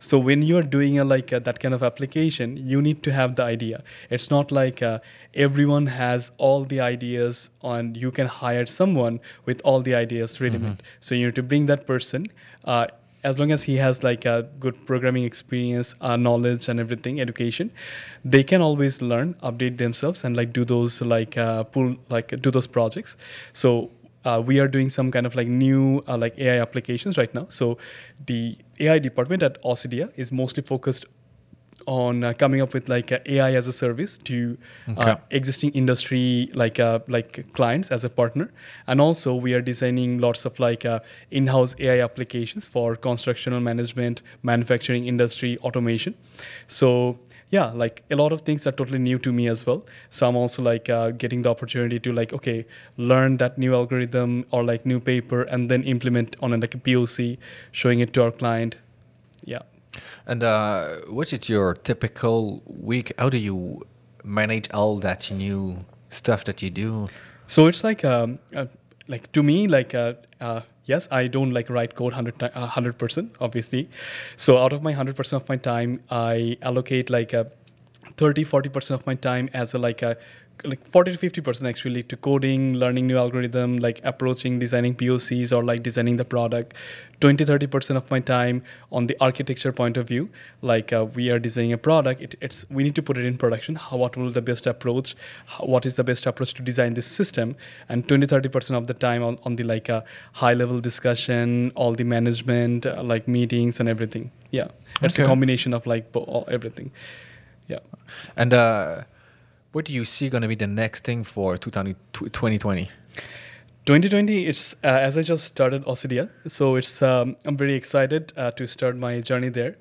So when you're doing a like a, that kind of application you need to have the idea. It's not like uh, everyone has all the ideas and you can hire someone with all the ideas ready made so you need to bring that person uh, as long as he has like a good programming experience uh, knowledge and everything education they can always learn update themselves and like do those like uh, pull like do those projects. So uh, we are doing some kind of like new uh, like ai applications right now. So the ai department at Osedea is mostly focused on uh, coming up with like uh, AI as a service to Okay. uh, existing industry like uh, like clients as a partner, and also we are designing lots of like uh, in-house AI applications for constructional management, manufacturing industry, automation. So yeah, like a lot of things are totally new to me as well. So I'm also like uh, getting the opportunity to like okay learn that new algorithm or like new paper and then implement on a, like a POC, showing it to our client. Yeah. And uh, what is your typical week? How do you manage all that new stuff that you do? So it's like um, uh, like to me like uh, uh, yes I don't like write code 100 hundred percent obviously. So out of my hundred percent of my time I allocate like a 30 40 percent of my time as a like a like 40 to 50 percent actually to coding learning new algorithm like approaching designing pocs or like designing the product. 20 30 percent of my time on the architecture point of view like uh, we are designing a product. It, it's we need to put it in production. How what will the best approach? How, what is the best approach to design this system? And 20 30 percent of the time on, on the like uh, high level discussion all the management uh, like meetings and everything. Yeah. It's a combination of like bo- all, everything. Yeah. And uh, what do you see going to be the next thing for 2000 2020? 2020 it's uh, as i just started Osedea, so it's um, i'm very excited uh, to start my journey there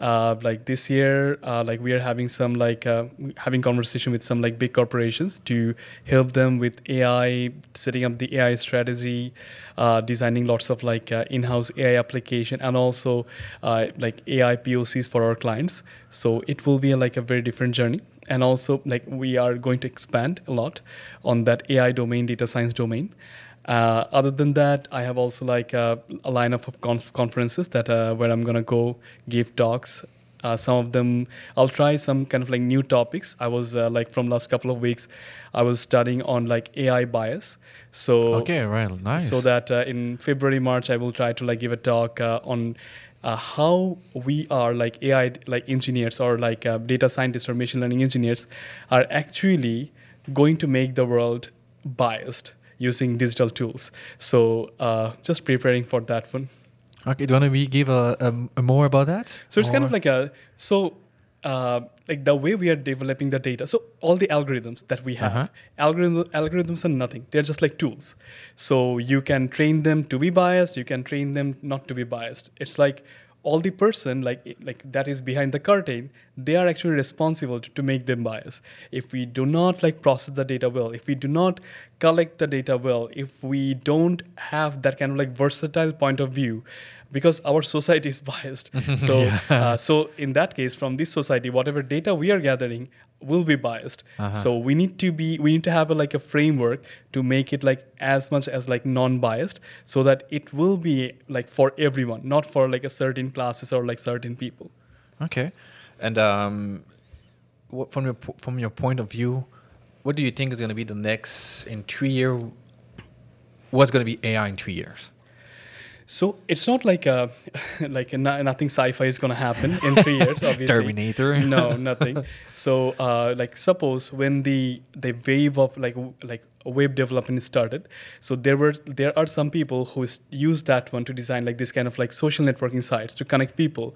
uh, like this year uh, like we are having some like uh, having conversation with some like big corporations to help them with ai setting up the ai strategy uh, designing lots of like uh, in-house ai application and also uh, like ai pocs for our clients. So it will be like a very different journey. And also like we are going to expand a lot on that ai domain data science domain uh, other than that, I have also like uh, a lineup of conf- conferences that uh, where I'm gonna go give talks. Uh, some of them I'll try some kind of like new topics. I was uh, like from last couple of weeks, I was studying on like AI bias. So Okay, right, nice. so that uh, in February March I will try to like give a talk uh, on uh, how we are like AI like engineers or like uh, data scientists or machine learning engineers are actually going to make the world biased using digital tools. So uh, just preparing for that one. Okay, do you want to give a, a, a more about that? So it's kind of like a so uh, like the way we are developing the data. So all the algorithms that we have, Uh-huh. algorithms algorithms are nothing. They're just like tools. So you can train them to be biased. You can train them not to be biased. It's like all the person like like that is behind the curtain they are actually responsible to, to make them biased if we do not like process the data well if we do not collect the data well if we don't have that kind of like versatile point of view because our society is (laughs) biased (laughs) so uh, so in that case from this society whatever data we are gathering will be biased Uh-huh. so we need to be we need to have a, like a framework to make it like as much as like non-biased so that it will be like for everyone not for like a certain classes or like certain people Okay, and um, what, from your from your point of view, what do you think is going to be the next in three year? What's going to be AI in three years? So it's not like a (laughs) like a, nothing sci-fi is going to happen in three years (laughs) obviously Terminator. no nothing so uh, like suppose when the the wave of like like web development started. So there were there are some people who use that one to design like this kind of like social networking sites to connect people.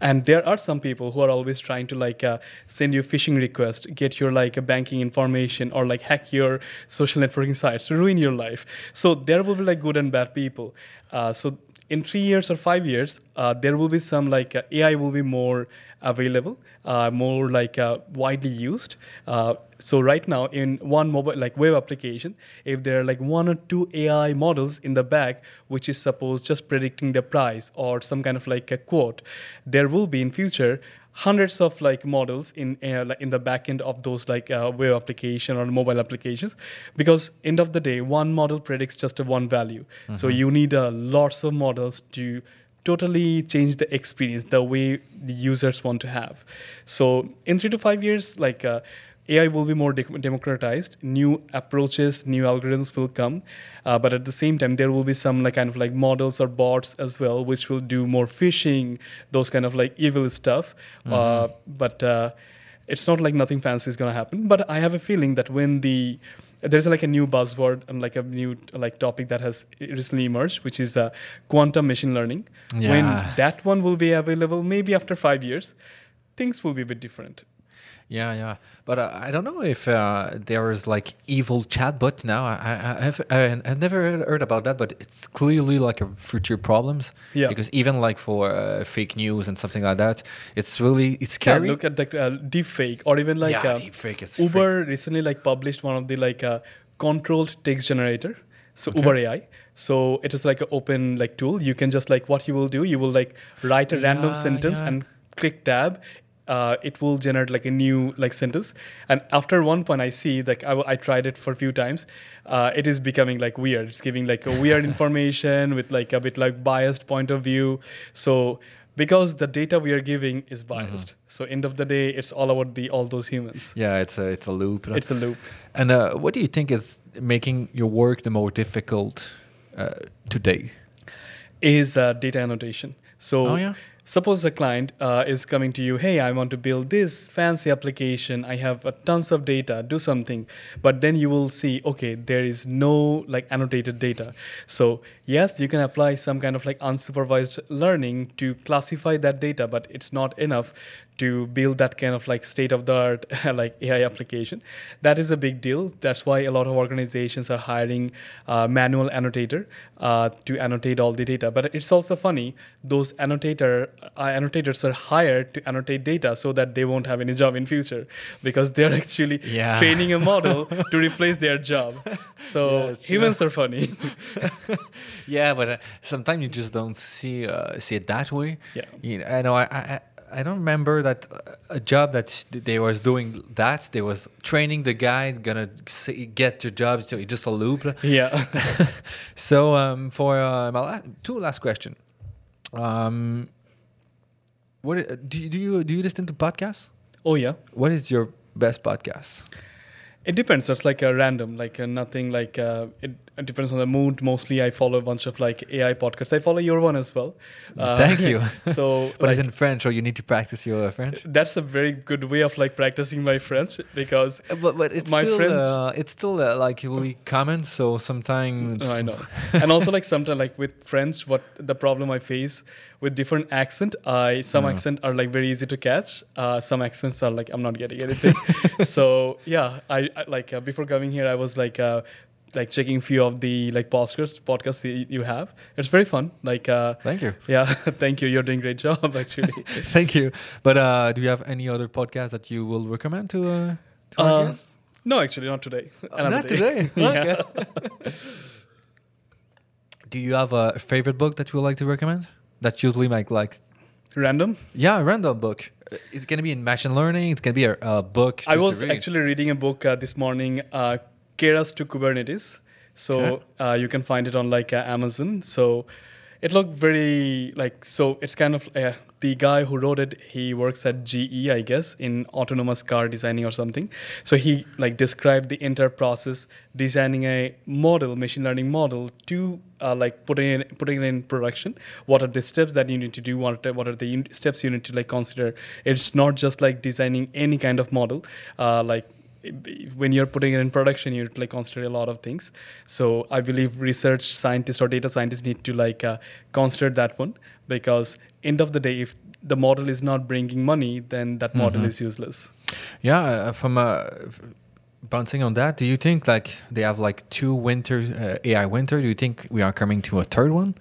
And there are some people who are always trying to like uh, send you phishing request get your like a banking information or like hack your social networking sites to ruin your life. So there will be like good and bad people. Uh, so in three years or five years, uh, there will be some like uh, AI will be more available, uh, more like uh, widely used. Uh, so right now, in one mobile like web application, if there are like one or two AI models in the back, which is suppose just predicting the price or some kind of like a quote, there will be in future hundreds of like models in uh, like in the back end of those like uh, web application or mobile applications. Because end of the day one model predicts just a one value. So you need uh, lots of models to totally change the experience the way the users want to have so in three to five years like uh, AI will be more de- democratized. New approaches, new algorithms will come, uh, but at the same time, there will be some like kind of like models or bots as well, which will do more phishing, those kind of like evil stuff. Uh, but uh, it's not like nothing fancy is gonna happen. But I have a feeling that when the there's like a new buzzword and like a new like topic that has recently emerged, which is uh, quantum machine learning. When that one will be available, maybe after five years, things will be a bit different. Yeah, yeah, but uh, I don't know if uh, there is like evil chatbot now. I, I, I've, I, I've never heard about that, but it's clearly like a future problems. Yeah. Because even like for uh, fake news and something like that, it's really it's Yeah, scary. look at the uh, deep fake or even like yeah, uh, deepfake Uber recently like published one of the like uh, controlled text generator. So Okay. Uber AI. So it is like an open like tool. You can just like what you will do. You will like write a random sentence yeah. and click tab. Uh, it will generate like a new like sentence. And after one point, I see like I, I tried it for a few times. Uh, it is becoming like weird. It's giving like a weird (laughs) information with like a bit like biased point of view. So because the data we are giving is biased. So end of the day, it's all about the all those humans. yeah, it's a it's a loop. It's a loop. and uh, what do you think is making your work the more difficult uh, today? Is uh, data annotation. So Oh, yeah? Suppose a client uh, is coming to you, hey, I want to build this fancy application. I have tons of data. Do something. But then you will see, okay, there is no like annotated data. So yes, you can apply some kind of like unsupervised learning to classify that data, but it's not enough to build that kind of like state of the art (laughs) like AI application. That is a big deal. That's why a lot of organizations are hiring uh, manual annotator uh, to annotate all the data. But it's also funny those annotator uh, annotators are hired to annotate data so that they won't have any job in future because they're (laughs) actually Yeah. training a model (laughs) to replace their job. So Yeah, humans are funny. Yeah, but uh, sometimes you just don't see uh, see it that way. Yeah. You know, I know. I, I I don't remember that uh, a job that they was doing that they was training the guy gonna get the job. So it's just a loop. yeah. (laughs) so um, for uh, my last, two last question. Um, what do you, do you do you listen to podcasts? oh yeah. What is your best podcast? It depends. It's like a random, like uh, nothing. Like uh, it, it depends on the mood. Mostly, I follow a bunch of like AI podcasts. I follow your one as well. (laughs) Uh, Thank you. (laughs) so, (laughs) But it's in French, or you need to practice your French. that's a very good way of like practicing my French because Uh, But, but it's My still friends- uh, it's still uh, like really common. So sometimes I know. and also like sometimes like with friends, what the problem I face with different accent, I some Mm. accent are like very easy to catch. Uh, some accents are like I'm not getting anything. so yeah, I, I like uh, before coming here, I was like. Uh, like checking few of the like podcasts podcasts you have it's very fun like uh Thank you, (laughs) yeah (laughs) thank you you're doing a great job (laughs) actually thank you. But uh, do you have any other podcast that you will recommend to? Uh, to Uh, no actually not today Oh, not day. today. yeah. Do you have a favorite book that you would like to recommend? That usually make like random yeah, a random book. Uh, It's gonna be in machine learning. It's gonna be a, a book. I to was actually reading a book uh, this morning, uh, Keras to Kubernetes. So uh, you can find it on like uh, Amazon. So it looked very like so. It's kind of uh, the guy who wrote it. He works at GE, I guess, in autonomous car designing or something. So he like described the entire process designing a model, machine learning model to uh, like putting it putting it in production. What are the steps that you need to do? What are, what are the steps you need to like consider? It's not just like designing any kind of model. Uh, like when you're putting it in production you're like consider a lot of things so i believe research scientists or data scientists need to like uh, consider that one because end of the day if the model is not bringing money then that model Mhm. is useless Yeah, uh, from uh, bouncing on that, do you think like they have like two winter uh, AI winter? Do you think we are coming to a third one?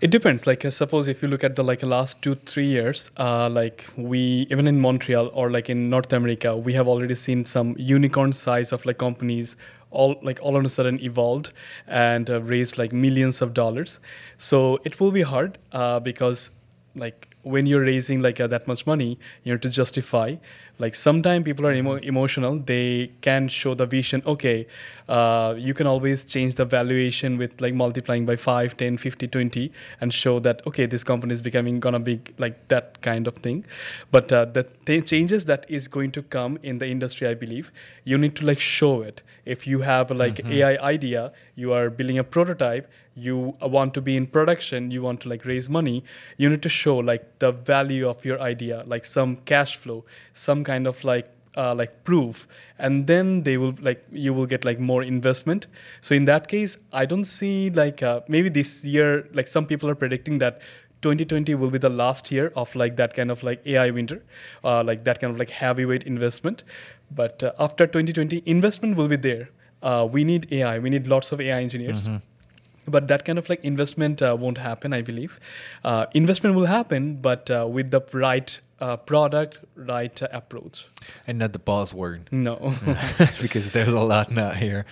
It depends. Like, uh, suppose if you look at the like last two three years, uh, like we even in Montreal or like in North America, we have already seen some unicorn size of like companies all like all of a sudden evolved and uh, raised like millions of dollars. So it will be hard uh, because like when you're raising like uh, that much money, you know, to justify. Like sometimes people are emo- emotional. They can show the vision. Okay, uh, you can always change the valuation with like multiplying by 5, 10, 50, 20 and show that, okay, this company is becoming gonna be like that kind of thing. But uh, the th- changes that is going to come in the industry, I believe, you need to like show it. If you have like AI idea, you are building a prototype, you want to be in production you want to like raise money you need to show like the value of your idea like some cash flow some kind of like uh, like proof. And then they will like you will get like more investment. So in that case i don't see like uh, maybe this year like some people are predicting that 2020 will be the last year of like that kind of like ai winter uh, like that kind of like heavyweight investment. But uh, after 2020 investment will be there uh, we need ai we need lots of ai engineers but that kind of like investment uh, won't happen i believe uh, investment will happen but uh, with the right uh, product right uh, approach And not the buzzword. no (laughs) because there's a lot now here.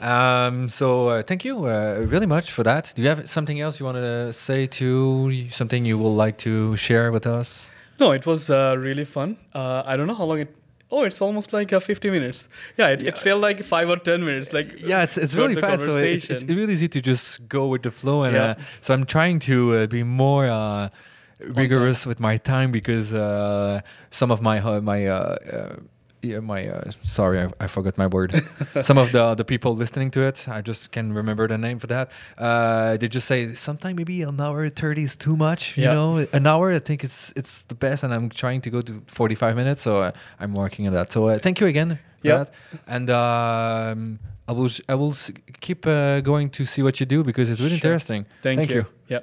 Um, so uh, thank you uh, really much for that. Do you have something else you want to say to something you would like to share with us? no it was uh, really fun uh, i don't know how long it oh it's almost like uh, 50 minutes yeah it, it felt like five or 10 minutes like Yeah, it's it's really fast. So it's, it's really easy to just go with the flow, and Yeah. uh, so I'm trying to uh, be more uh, rigorous with my time because uh, some of my uh, my uh, uh, yeah, my uh, sorry, I, I forgot my word. (laughs) some of the the people listening to it, I just can remember the name for that. Uh, they just say sometime maybe an hour thirty is too much. You Yeah. know, an hour I think it's it's the best, and I'm trying to go to forty five minutes. So uh, I'm working on that. So uh, thank you again. Yeah. and um, I will I will keep uh, going to see what you do because it's really Sure. interesting. thank, Thank you you. yeah